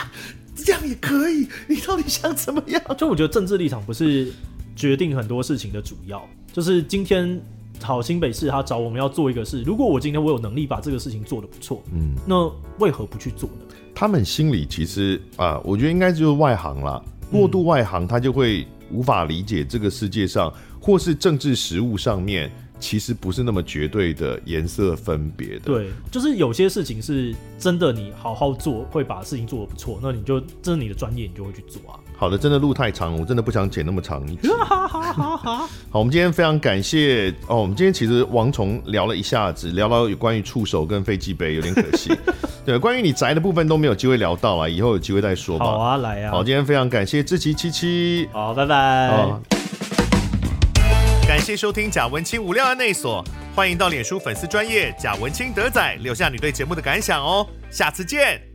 这样也可以？你到底想怎么样？”就我觉得政治立场不是决定很多事情的主要，就是今天好新北市他找我们要做一个事，如果我今天我有能力把这个事情做得不错，嗯，那为何不去做呢？他们心里其实啊、呃，我觉得应该就是外行啦。过度外行，他就会无法理解这个世界上，或是政治实务上面，其实不是那么绝对的颜色分别的。对，就是有些事情是真的，你好好做会把事情做得不错，那你就这是你的专业，你就会去做啊。好的，真的路太长，我真的不想剪那么长一集。好，我们今天非常感谢哦。我们今天其实王虫聊了一下子，聊到有关于触手跟飞机杯，有点可惜。对，关于你宅的部分都没有机会聊到啊，以后有机会再说吧。好啊，来啊。好，今天非常感谢志奇七七。好，拜拜。哦，感谢收听贾文清无料案内所，欢迎到脸书粉丝专业贾文清德仔留下你对节目的感想哦。下次见。